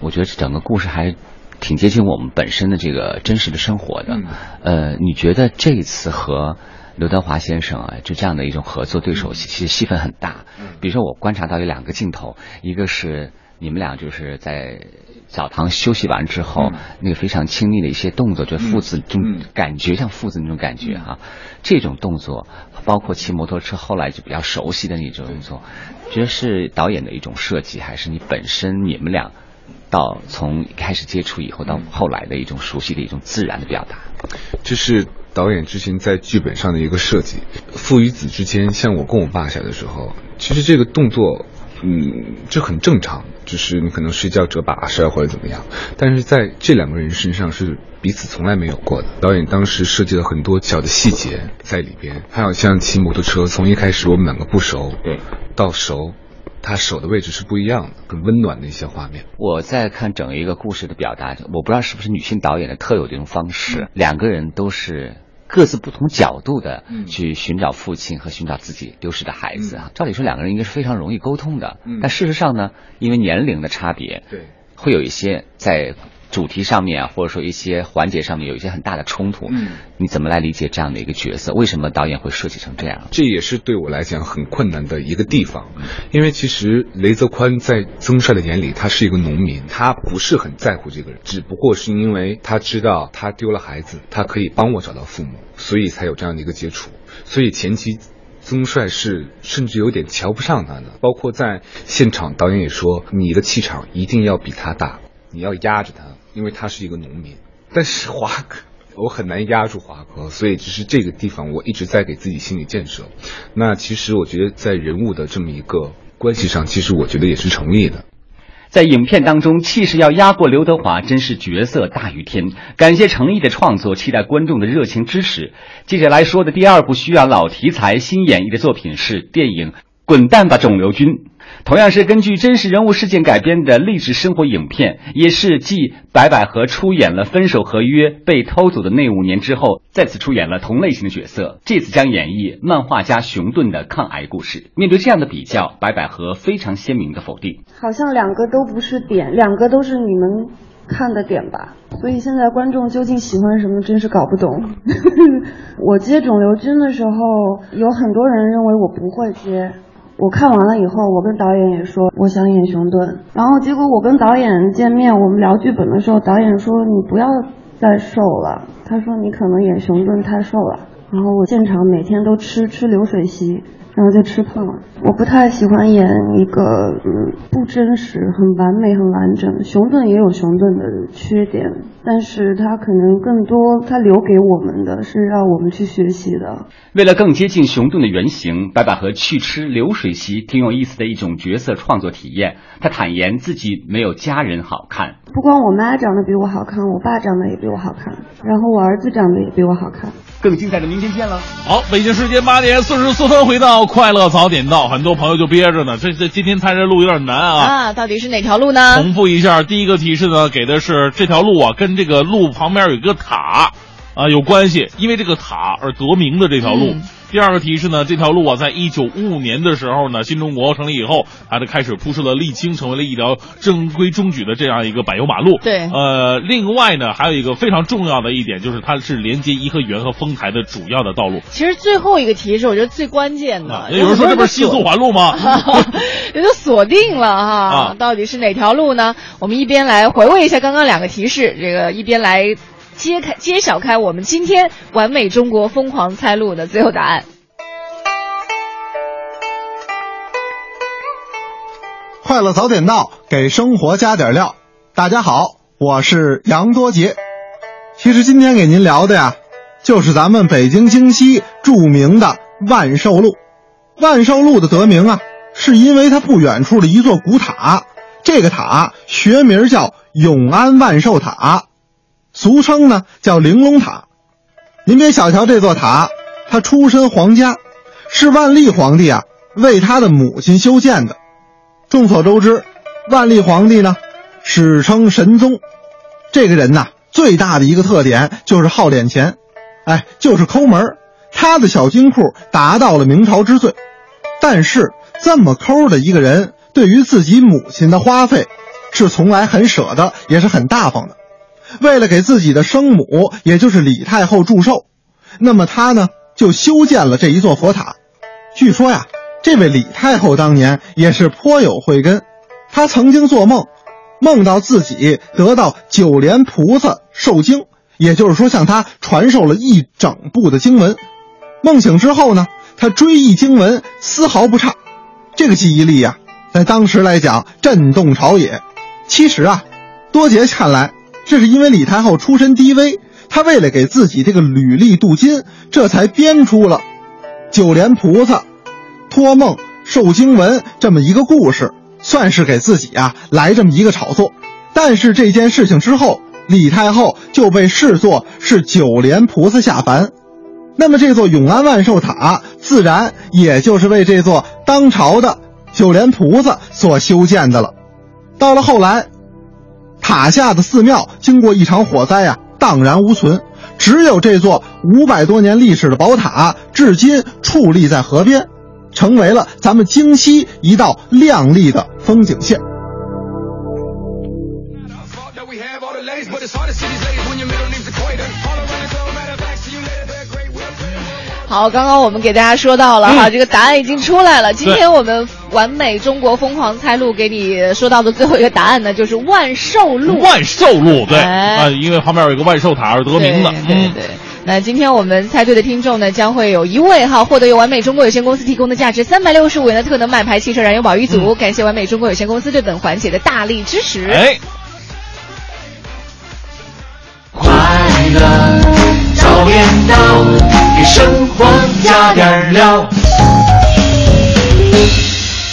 我觉得整个故事还挺接近我们本身的这个真实的生活的。呃，你觉得这一次和刘德华先生啊，就这样的一种合作对手戏，其实戏份很大。比如说我观察到有两个镜头，一个是你们俩就是在澡堂休息完之后，嗯。那个非常亲密的一些动作，就父子这种感觉，像父子那种感觉哈、这种动作，包括骑摩托车后来就比较熟悉的那种动作，觉得是导演的一种设计，还是你本身你们俩到从开始接触以后到后来的一种熟悉的一种自然的表达？这是导演之前在剧本上的一个设计。父与子之间，像我跟我爸小的时候，其实这个动作，嗯，这很正常，就是你可能睡觉折把式啊或者怎么样。但是在这两个人身上是彼此从来没有过的。导演当时设计了很多小的细节在里边，还有像骑摩托车，从一开始我们两个不熟，对，到熟。他手的位置是不一样的，很温暖的一些画面。我在看整一个故事的表达，我不知道是不是女性导演的特有的一种方式，两个人都是各自不同角度的去寻找父亲和寻找自己丢失的孩子啊。照理说两个人应该是非常容易沟通的，但事实上呢，因为年龄的差别，对，会有一些在主题上面啊，或者说一些环节上面有一些很大的冲突。嗯，你怎么来理解这样的一个角色？为什么导演会设计成这样？这也是对我来讲很困难的一个地方，因为其实雷泽宽在曾帅的眼里，他是一个农民，他不是很在乎这个人，只不过是因为他知道他丢了孩子，他可以帮我找到父母，所以才有这样的一个接触。所以前期曾帅是甚至有点瞧不上他的，包括在现场，导演也说你的气场一定要比他大，你要压着他，因为他是一个农民。但是华哥。[LAUGHS] 我很难压住华哥，所以只是这个地方我一直在给自己心理建设。那其实我觉得在人物的这么一个关系上，其实我觉得也是成立的。在影片当中，气势要压过刘德华，真是角色大于天。感谢诚意的创作，期待观众的热情支持。接下来说的第二部需要老题材新演绎的作品是电影《滚蛋吧，肿瘤君》。同样是根据真实人物事件改编的励志生活影片，也是继白百合出演了《分手合约》被偷走的那五年之后，再次出演了同类型的角色。这次将演绎漫画家熊顿的抗癌故事。面对这样的比较，白百合非常鲜明的否定。好像两个都不是点，两个都是你们看的点吧。所以现在观众究竟喜欢什么，真是搞不懂。[LAUGHS] 我接肿瘤君的时候，有很多人认为我不会接。我看完了以后，我跟导演也说我想演熊顿，然后结果我跟导演见面，我们聊剧本的时候，导演说你不要再瘦了，他说你可能演熊顿太瘦了，然后我现场每天都吃吃流水席。然后就吃胖了。我不太喜欢演一个嗯不真实、很完美、很完整。熊顿也有熊顿的缺点，但是他可能更多他留给我们的是让我们去学习的。为了更接近熊顿的原型，白百合去吃流水席，挺有意思的一种角色创作体验。她坦言自己没有家人好看，不光我妈长得比我好看，我爸长得也比我好看，然后我儿子长得也比我好看。更精彩的明天见了。好，北京时间八点四十四分，回到快乐早点到，很多朋友就憋着呢。这这今天猜这路有点难啊。啊，到底是哪条路呢？重复一下，第一个提示呢，给的是这条路啊，跟这个路旁边有一个塔啊有关系，因为这个塔而得名的这条路。嗯第二个提示呢，这条路啊，在一九五五年的时候呢，新中国成立以后，它就开始铺设了沥青，成为了一条正规中矩的这样一个柏油马路。对呃，另外呢，还有一个非常重要的一点，就是它是连接颐和园和丰台的主要的道路。其实最后一个提示，我觉得最关键的。啊有人说这不是西四环路吗？[LAUGHS] 也就锁定了哈，啊到底是哪条路呢？我们一边来回味一下刚刚两个提示，这个一边来揭开揭晓开我们今天完美中国疯狂猜路的最后答案。快乐早点到，给生活加点料。大家好，我是杨多杰。其实今天给您聊的呀，就是咱们北京京西著名的万寿路。万寿路的得名啊，是因为它不远处的一座古塔，这个塔学名叫永安万寿塔，俗称呢叫玲珑塔。您别小瞧这座塔，它出身皇家，是万历皇帝啊为他的母亲修建的。众所周知，万历皇帝呢，史称神宗。这个人呐，最大的一个特点就是好敛钱，哎，就是抠门。他的小金库达到了明朝之最。但是这么抠的一个人，对于自己母亲的花费，是从来很舍得，也是很大方的。为了给自己的生母，也就是李太后祝寿，那么他呢，就修建了这一座佛塔。据说呀。这位李太后当年也是颇有慧根，她曾经做梦，梦到自己得到九莲菩萨受经，也就是说向她传授了一整部的经文。梦醒之后呢，他追忆经文丝毫不差，这个记忆力呀、在当时来讲震动朝野。其实啊，多杰看来，这是因为李太后出身低微，她为了给自己这个履历镀金，这才编出了九莲菩萨托梦受经文这么一个故事，算是给自己啊来这么一个炒作。但是这件事情之后，李太后就被视作是九莲菩萨下凡。那么这座永安万寿塔，自然也就是为这座当朝的九莲菩萨所修建的了。到了后来，塔下的寺庙经过一场火灾啊，荡然无存，只有这座五百多年历史的宝塔，至今矗立在河边，成为了咱们京西一道亮丽的风景线。好，刚刚我们给大家说到了哈，嗯这个答案已经出来了。今天我们完美中国疯狂猜路给你说到的最后一个答案呢，就是万寿路。万寿路，对哎啊，因为旁边有一个万寿塔而得名的。对对对。那今天我们猜对的听众呢，将会有一位哈获得由完美中国有限公司提供的价值三百六十五元的特能买牌汽车燃油宝一组。感谢完美中国有限公司对本环节的大力支持。哎，快乐早点到，给生活加点料。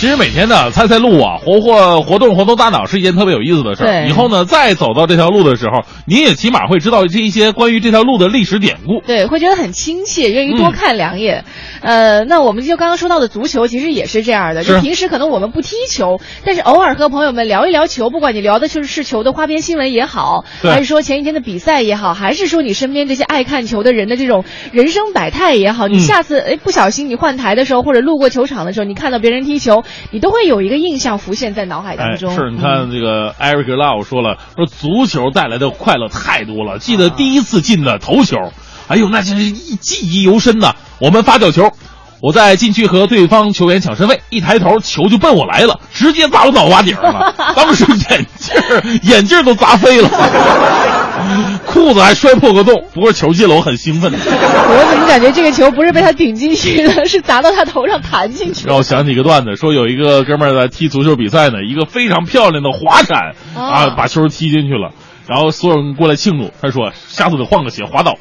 其实每天呢，猜猜路啊，活活活动活动大脑是一件特别有意思的事儿。对以后呢，再走到这条路的时候，你也起码会知道这一些关于这条路的历史典故。对，会觉得很亲切，愿嗯意多看两眼。呃，那我们就刚刚说到的足球，其实也是这样的。是就平时可能我们不踢球，但是偶尔和朋友们聊一聊球，不管你聊的就是是球的花边新闻也好，对还是说前一天的比赛也好，还是说你身边这些爱看球的人的这种人生百态也好，你嗯下次哎不小心你换台的时候，或者路过球场的时候，你看到别人踢球，你都会有一个印象浮现在脑海当哎，中。是你看这个 Eric Lau 说了，说足球带来的快乐太多了。记得第一次进的头球，哎呦，那真是一记忆犹深呐。我们发角球，我在禁区和对方球员抢身位，一抬头球就奔我来了，直接砸我脑瓜顶上了，当时眼镜眼镜都砸飞了，[LAUGHS] 裤子还摔破个洞。不过球进了，我很兴奋。我怎么感觉这个球不是被他顶进去的，是砸到他头上弹进去？让我想起一个段子，说有一个哥们儿在踢足球比赛呢，一个非常漂亮的滑铲哦啊，把球踢进去了。然后所有人过来庆祝，他说：“下次得换个鞋，滑倒了。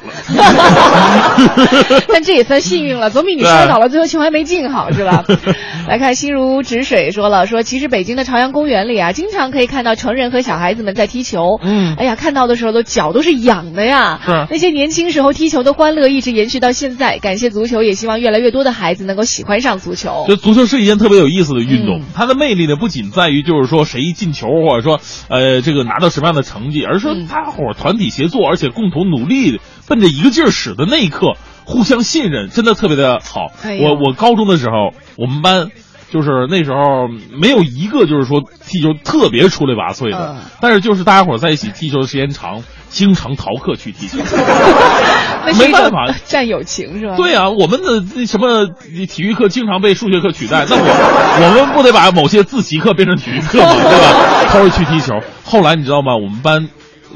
[LAUGHS] 但这也算幸运了，总比你摔倒了最后球还没进好，是吧？[LAUGHS] 来看心如止水说了，说其实北京的朝阳公园里啊，经常可以看到成人和小孩子们在踢球。嗯，哎呀，看到的时候都脚都是痒的呀。是那些年轻时候踢球的欢乐一直延续到现在。感谢足球，也希望越来越多的孩子能够喜欢上足球。这足球是一件特别有意思的运嗯动，它的魅力呢不仅在于就是说谁进球，或者说呃这个拿到什么样的成绩，而是说嗯大伙儿团体协作，而且共同努力，奔着一个劲儿使的那一刻，互相信任，真的特别的好。哎我我高中的时候，我们班。就是那时候没有一个就是说踢球特别出类拔萃的，嗯但是就是大家伙在一起踢球的时间长，经常逃课去踢球。[LAUGHS] 没办法战友情是吧？对啊，我们的那什么体育课经常被数学课取代，那我我们不得把某些自习课变成体育课吗？对吧？[LAUGHS] 偷着去踢球。后来你知道吗？我们班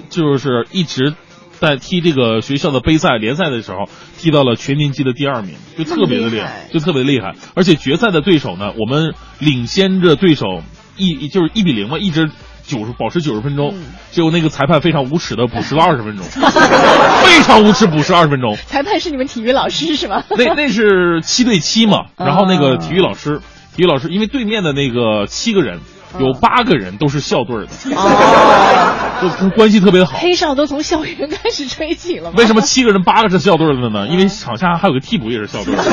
就是一直在踢这个学校的杯赛联赛的时候，踢到了全年级的第二名，就特别的厉害害，就特别厉害。而且决赛的对手呢，我们领先着对手一就是一比零嘛，一直。九十保持九十分钟，结果那个裁判非常无耻的补时了二十分钟，非常无耻补时二十分钟，[LAUGHS] 裁判是你们体育老师是吗？[LAUGHS] 那那是七对七嘛，啊然后那个体育老师，体育老师因为对面的那个七个人，有八个人都是校队的，哦，[LAUGHS] 就关系特别好。黑哨都从校园开始吹起了吗？为什么七个人八个是校队的呢？因为场下还有个替补也是校队的。[LAUGHS]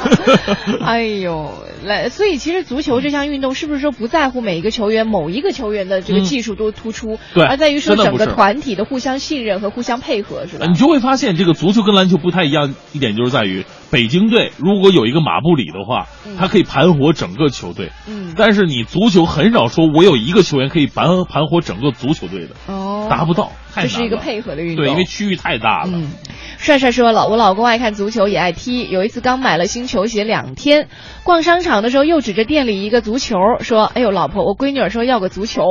[LAUGHS] 哎呦，来，所以其实足球这项运动是不是说不在乎每一个球员某一个球员的这个嗯技术多突出，对而在于说整个团体的互相信任和互相配合，是吧？你就会发现，这个足球跟篮球不太一样一点，就是在于北京队如果有一个马布里的话，他可以盘活整个球队。嗯，但是你足球很少说，我有一个球员可以盘盘活整个足球队的，哦，达不到，太这是一个配合的运动。对，因为区域太大了。嗯，帅帅说了，我老公爱看足球，也爱踢。有一次刚买了新球鞋两天，逛商场的时候又指着店里一个足球说：“哎呦，老婆，我闺女儿说要个足球。”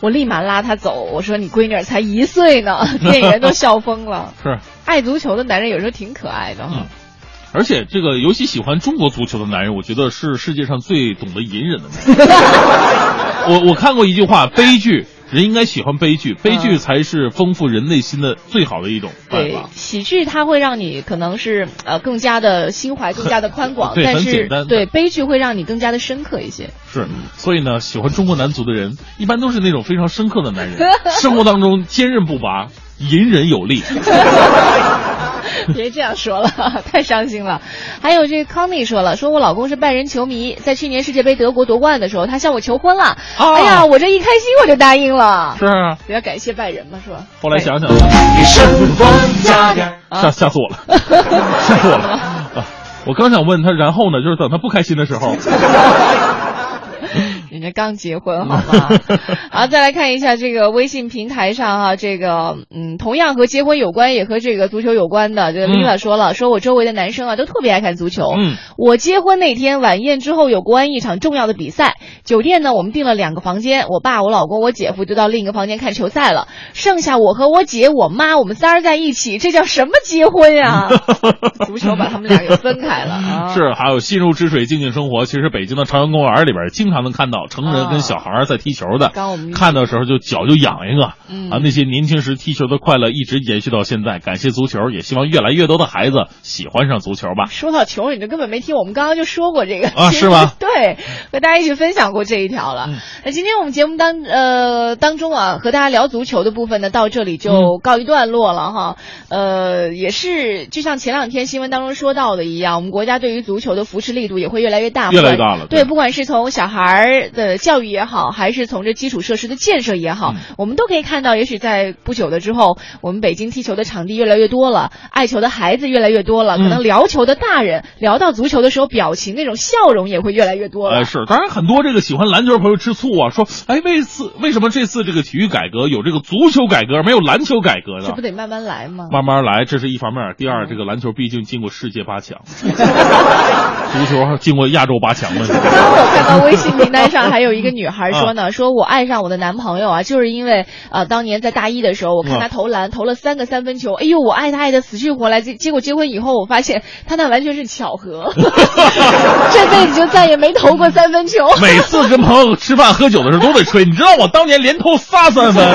我立马拉他走，我说：“你闺女儿才一岁呢。[LAUGHS] ”店员都笑疯了。是，爱足球的男人有时候挺可爱的哈。而且这个尤其喜欢中国足球的男人，我觉得是世界上最懂得隐忍的男人。[LAUGHS] 我我看过一句话，[LAUGHS] 悲剧。人应该喜欢悲剧，悲剧才是丰富人内心的最好的一种办对。，喜剧它会让你可能是呃更加的心怀更加的宽广，[LAUGHS] 对但是很简单对悲剧会让你更加的深刻一些。是，所以呢，喜欢中国男足的人，一般都是那种非常深刻的男人，生活当中坚韧不拔，隐忍有力。[LAUGHS] 别这样说了，太伤心了。还有这个康妮说了，说我老公是拜仁球迷，在去年世界杯德国夺冠的时候，他向我求婚了。哦哎呀，我这一开心我就答应了。是啊，要感谢拜仁嘛，是吧？后来想想，给生活加点吓吓死我了，吓死我了。啊我刚想问他，然后呢？就是等他不开心的时候，[LAUGHS] 人家刚结婚，好吗？[LAUGHS] 好，再来看一下这个微信平台上哈、这个嗯，同样和结婚有关，也和这个足球有关的。这个嗯 Lila 说了，说我周围的男生啊都特别爱看足球。嗯，我结婚那天晚宴之后有国安一场重要的比赛，酒店呢我们订了两个房间，我爸、我老公、我姐夫就到另一个房间看球赛了，剩下我和我姐、我妈我们仨人在一起，这叫什么结婚呀？[LAUGHS] 足球把他们俩给分开了啊！[LAUGHS] 是还有心如止水，静静生活。其实北京的朝阳公园里边经常能看到成人跟小孩儿在踢球的，刚我们看的时候就脚就痒一个。嗯啊，那些年轻时踢球的快乐一直延续到现在。感谢足球，也希望越来越多的孩子喜欢上足球吧。说到球，你就根本没听我们刚刚就说过这个啊是吗 [LAUGHS] 对，和大家一起分享过这一条了。嗯那今天我们节目当呃当中啊，和大家聊足球的部分呢，到这里嗯就告一段落了哈。呃，也是就像前两天新闻当中说到的一样，我们国家对于足球的扶持力度也会越来越大，越来越大了对，不管是从小孩儿的教育也好，还是从这基础设施的建设也嗯好，我们都可以看到，也许在不久的之后，我们北京踢球的场地越来越多了，爱球的孩子越来越多了，可能嗯聊球的大人聊到足球的时候，表情那种笑容也会越来越多了。哎，是，当然很多这个喜欢篮球的朋友吃醋啊，说，哎，为次为什么这次这个体育改革有这个足球改革，没有篮球改革呢这不？得慢慢来吗？慢慢来，这是一方面。第二，这个篮球毕竟进过世界八强，[LAUGHS] 足球进过亚洲八强了。刚刚我看到微信名单上还有一个女孩说呢，说我爱上我的男朋友啊，就是因为呃当年在大一的时候，我看他投篮投了三个三分球，哎呦，我爱他爱的死去活来。结结果结婚以后，我发现他那完全是巧合，[LAUGHS] 这辈子就再也没投过三分球。每次跟朋友吃饭喝酒的时候都得吹，你知道我当年连投仨三分，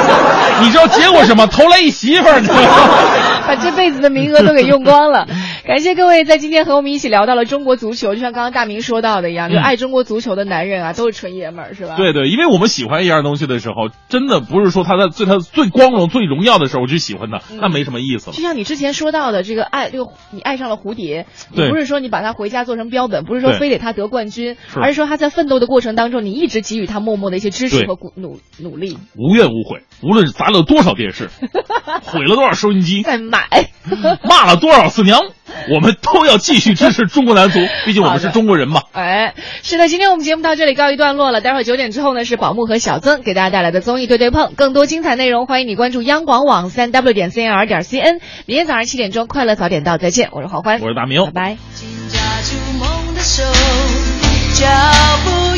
你知道结果什么？投来一媳妇儿，你知道吗？[LAUGHS] 把这辈子的名额都给用光了。感谢各位在今天和我们一起聊到了中国足球，就像刚刚大明说到的一样，就嗯爱中国足球的男人啊，都是纯爷们儿，是吧？对对，因为我们喜欢一样东西的时候，真的不是说他在最他最光荣、最荣耀的时候去喜欢他，那没什么意思了就。像你之前说到的这个爱，这个你爱上了蝴蝶，不是说你把它回家做成标本，不是说非得他得冠军，而是说他在奋斗的过程当中，你一直给予他默默的一些支持和鼓努努力。无怨无悔，无论砸了多少电视，[LAUGHS] 毁了多少收音机，再买，[LAUGHS] 骂了多少次娘，我们都要继续支持中国男足，毕竟我们是中国人嘛。哎，是的，今天我们节目到这里告一段落了。待会儿九点之后呢，是宝木和小曾给大家带来的综艺对对碰，更多精彩内容，欢迎你关注央广网三 w 点 cnr 点 cn。明天早上七点钟，快乐早点到，再见，我是黄欢，我是大明，拜拜。抓住梦的手，脚步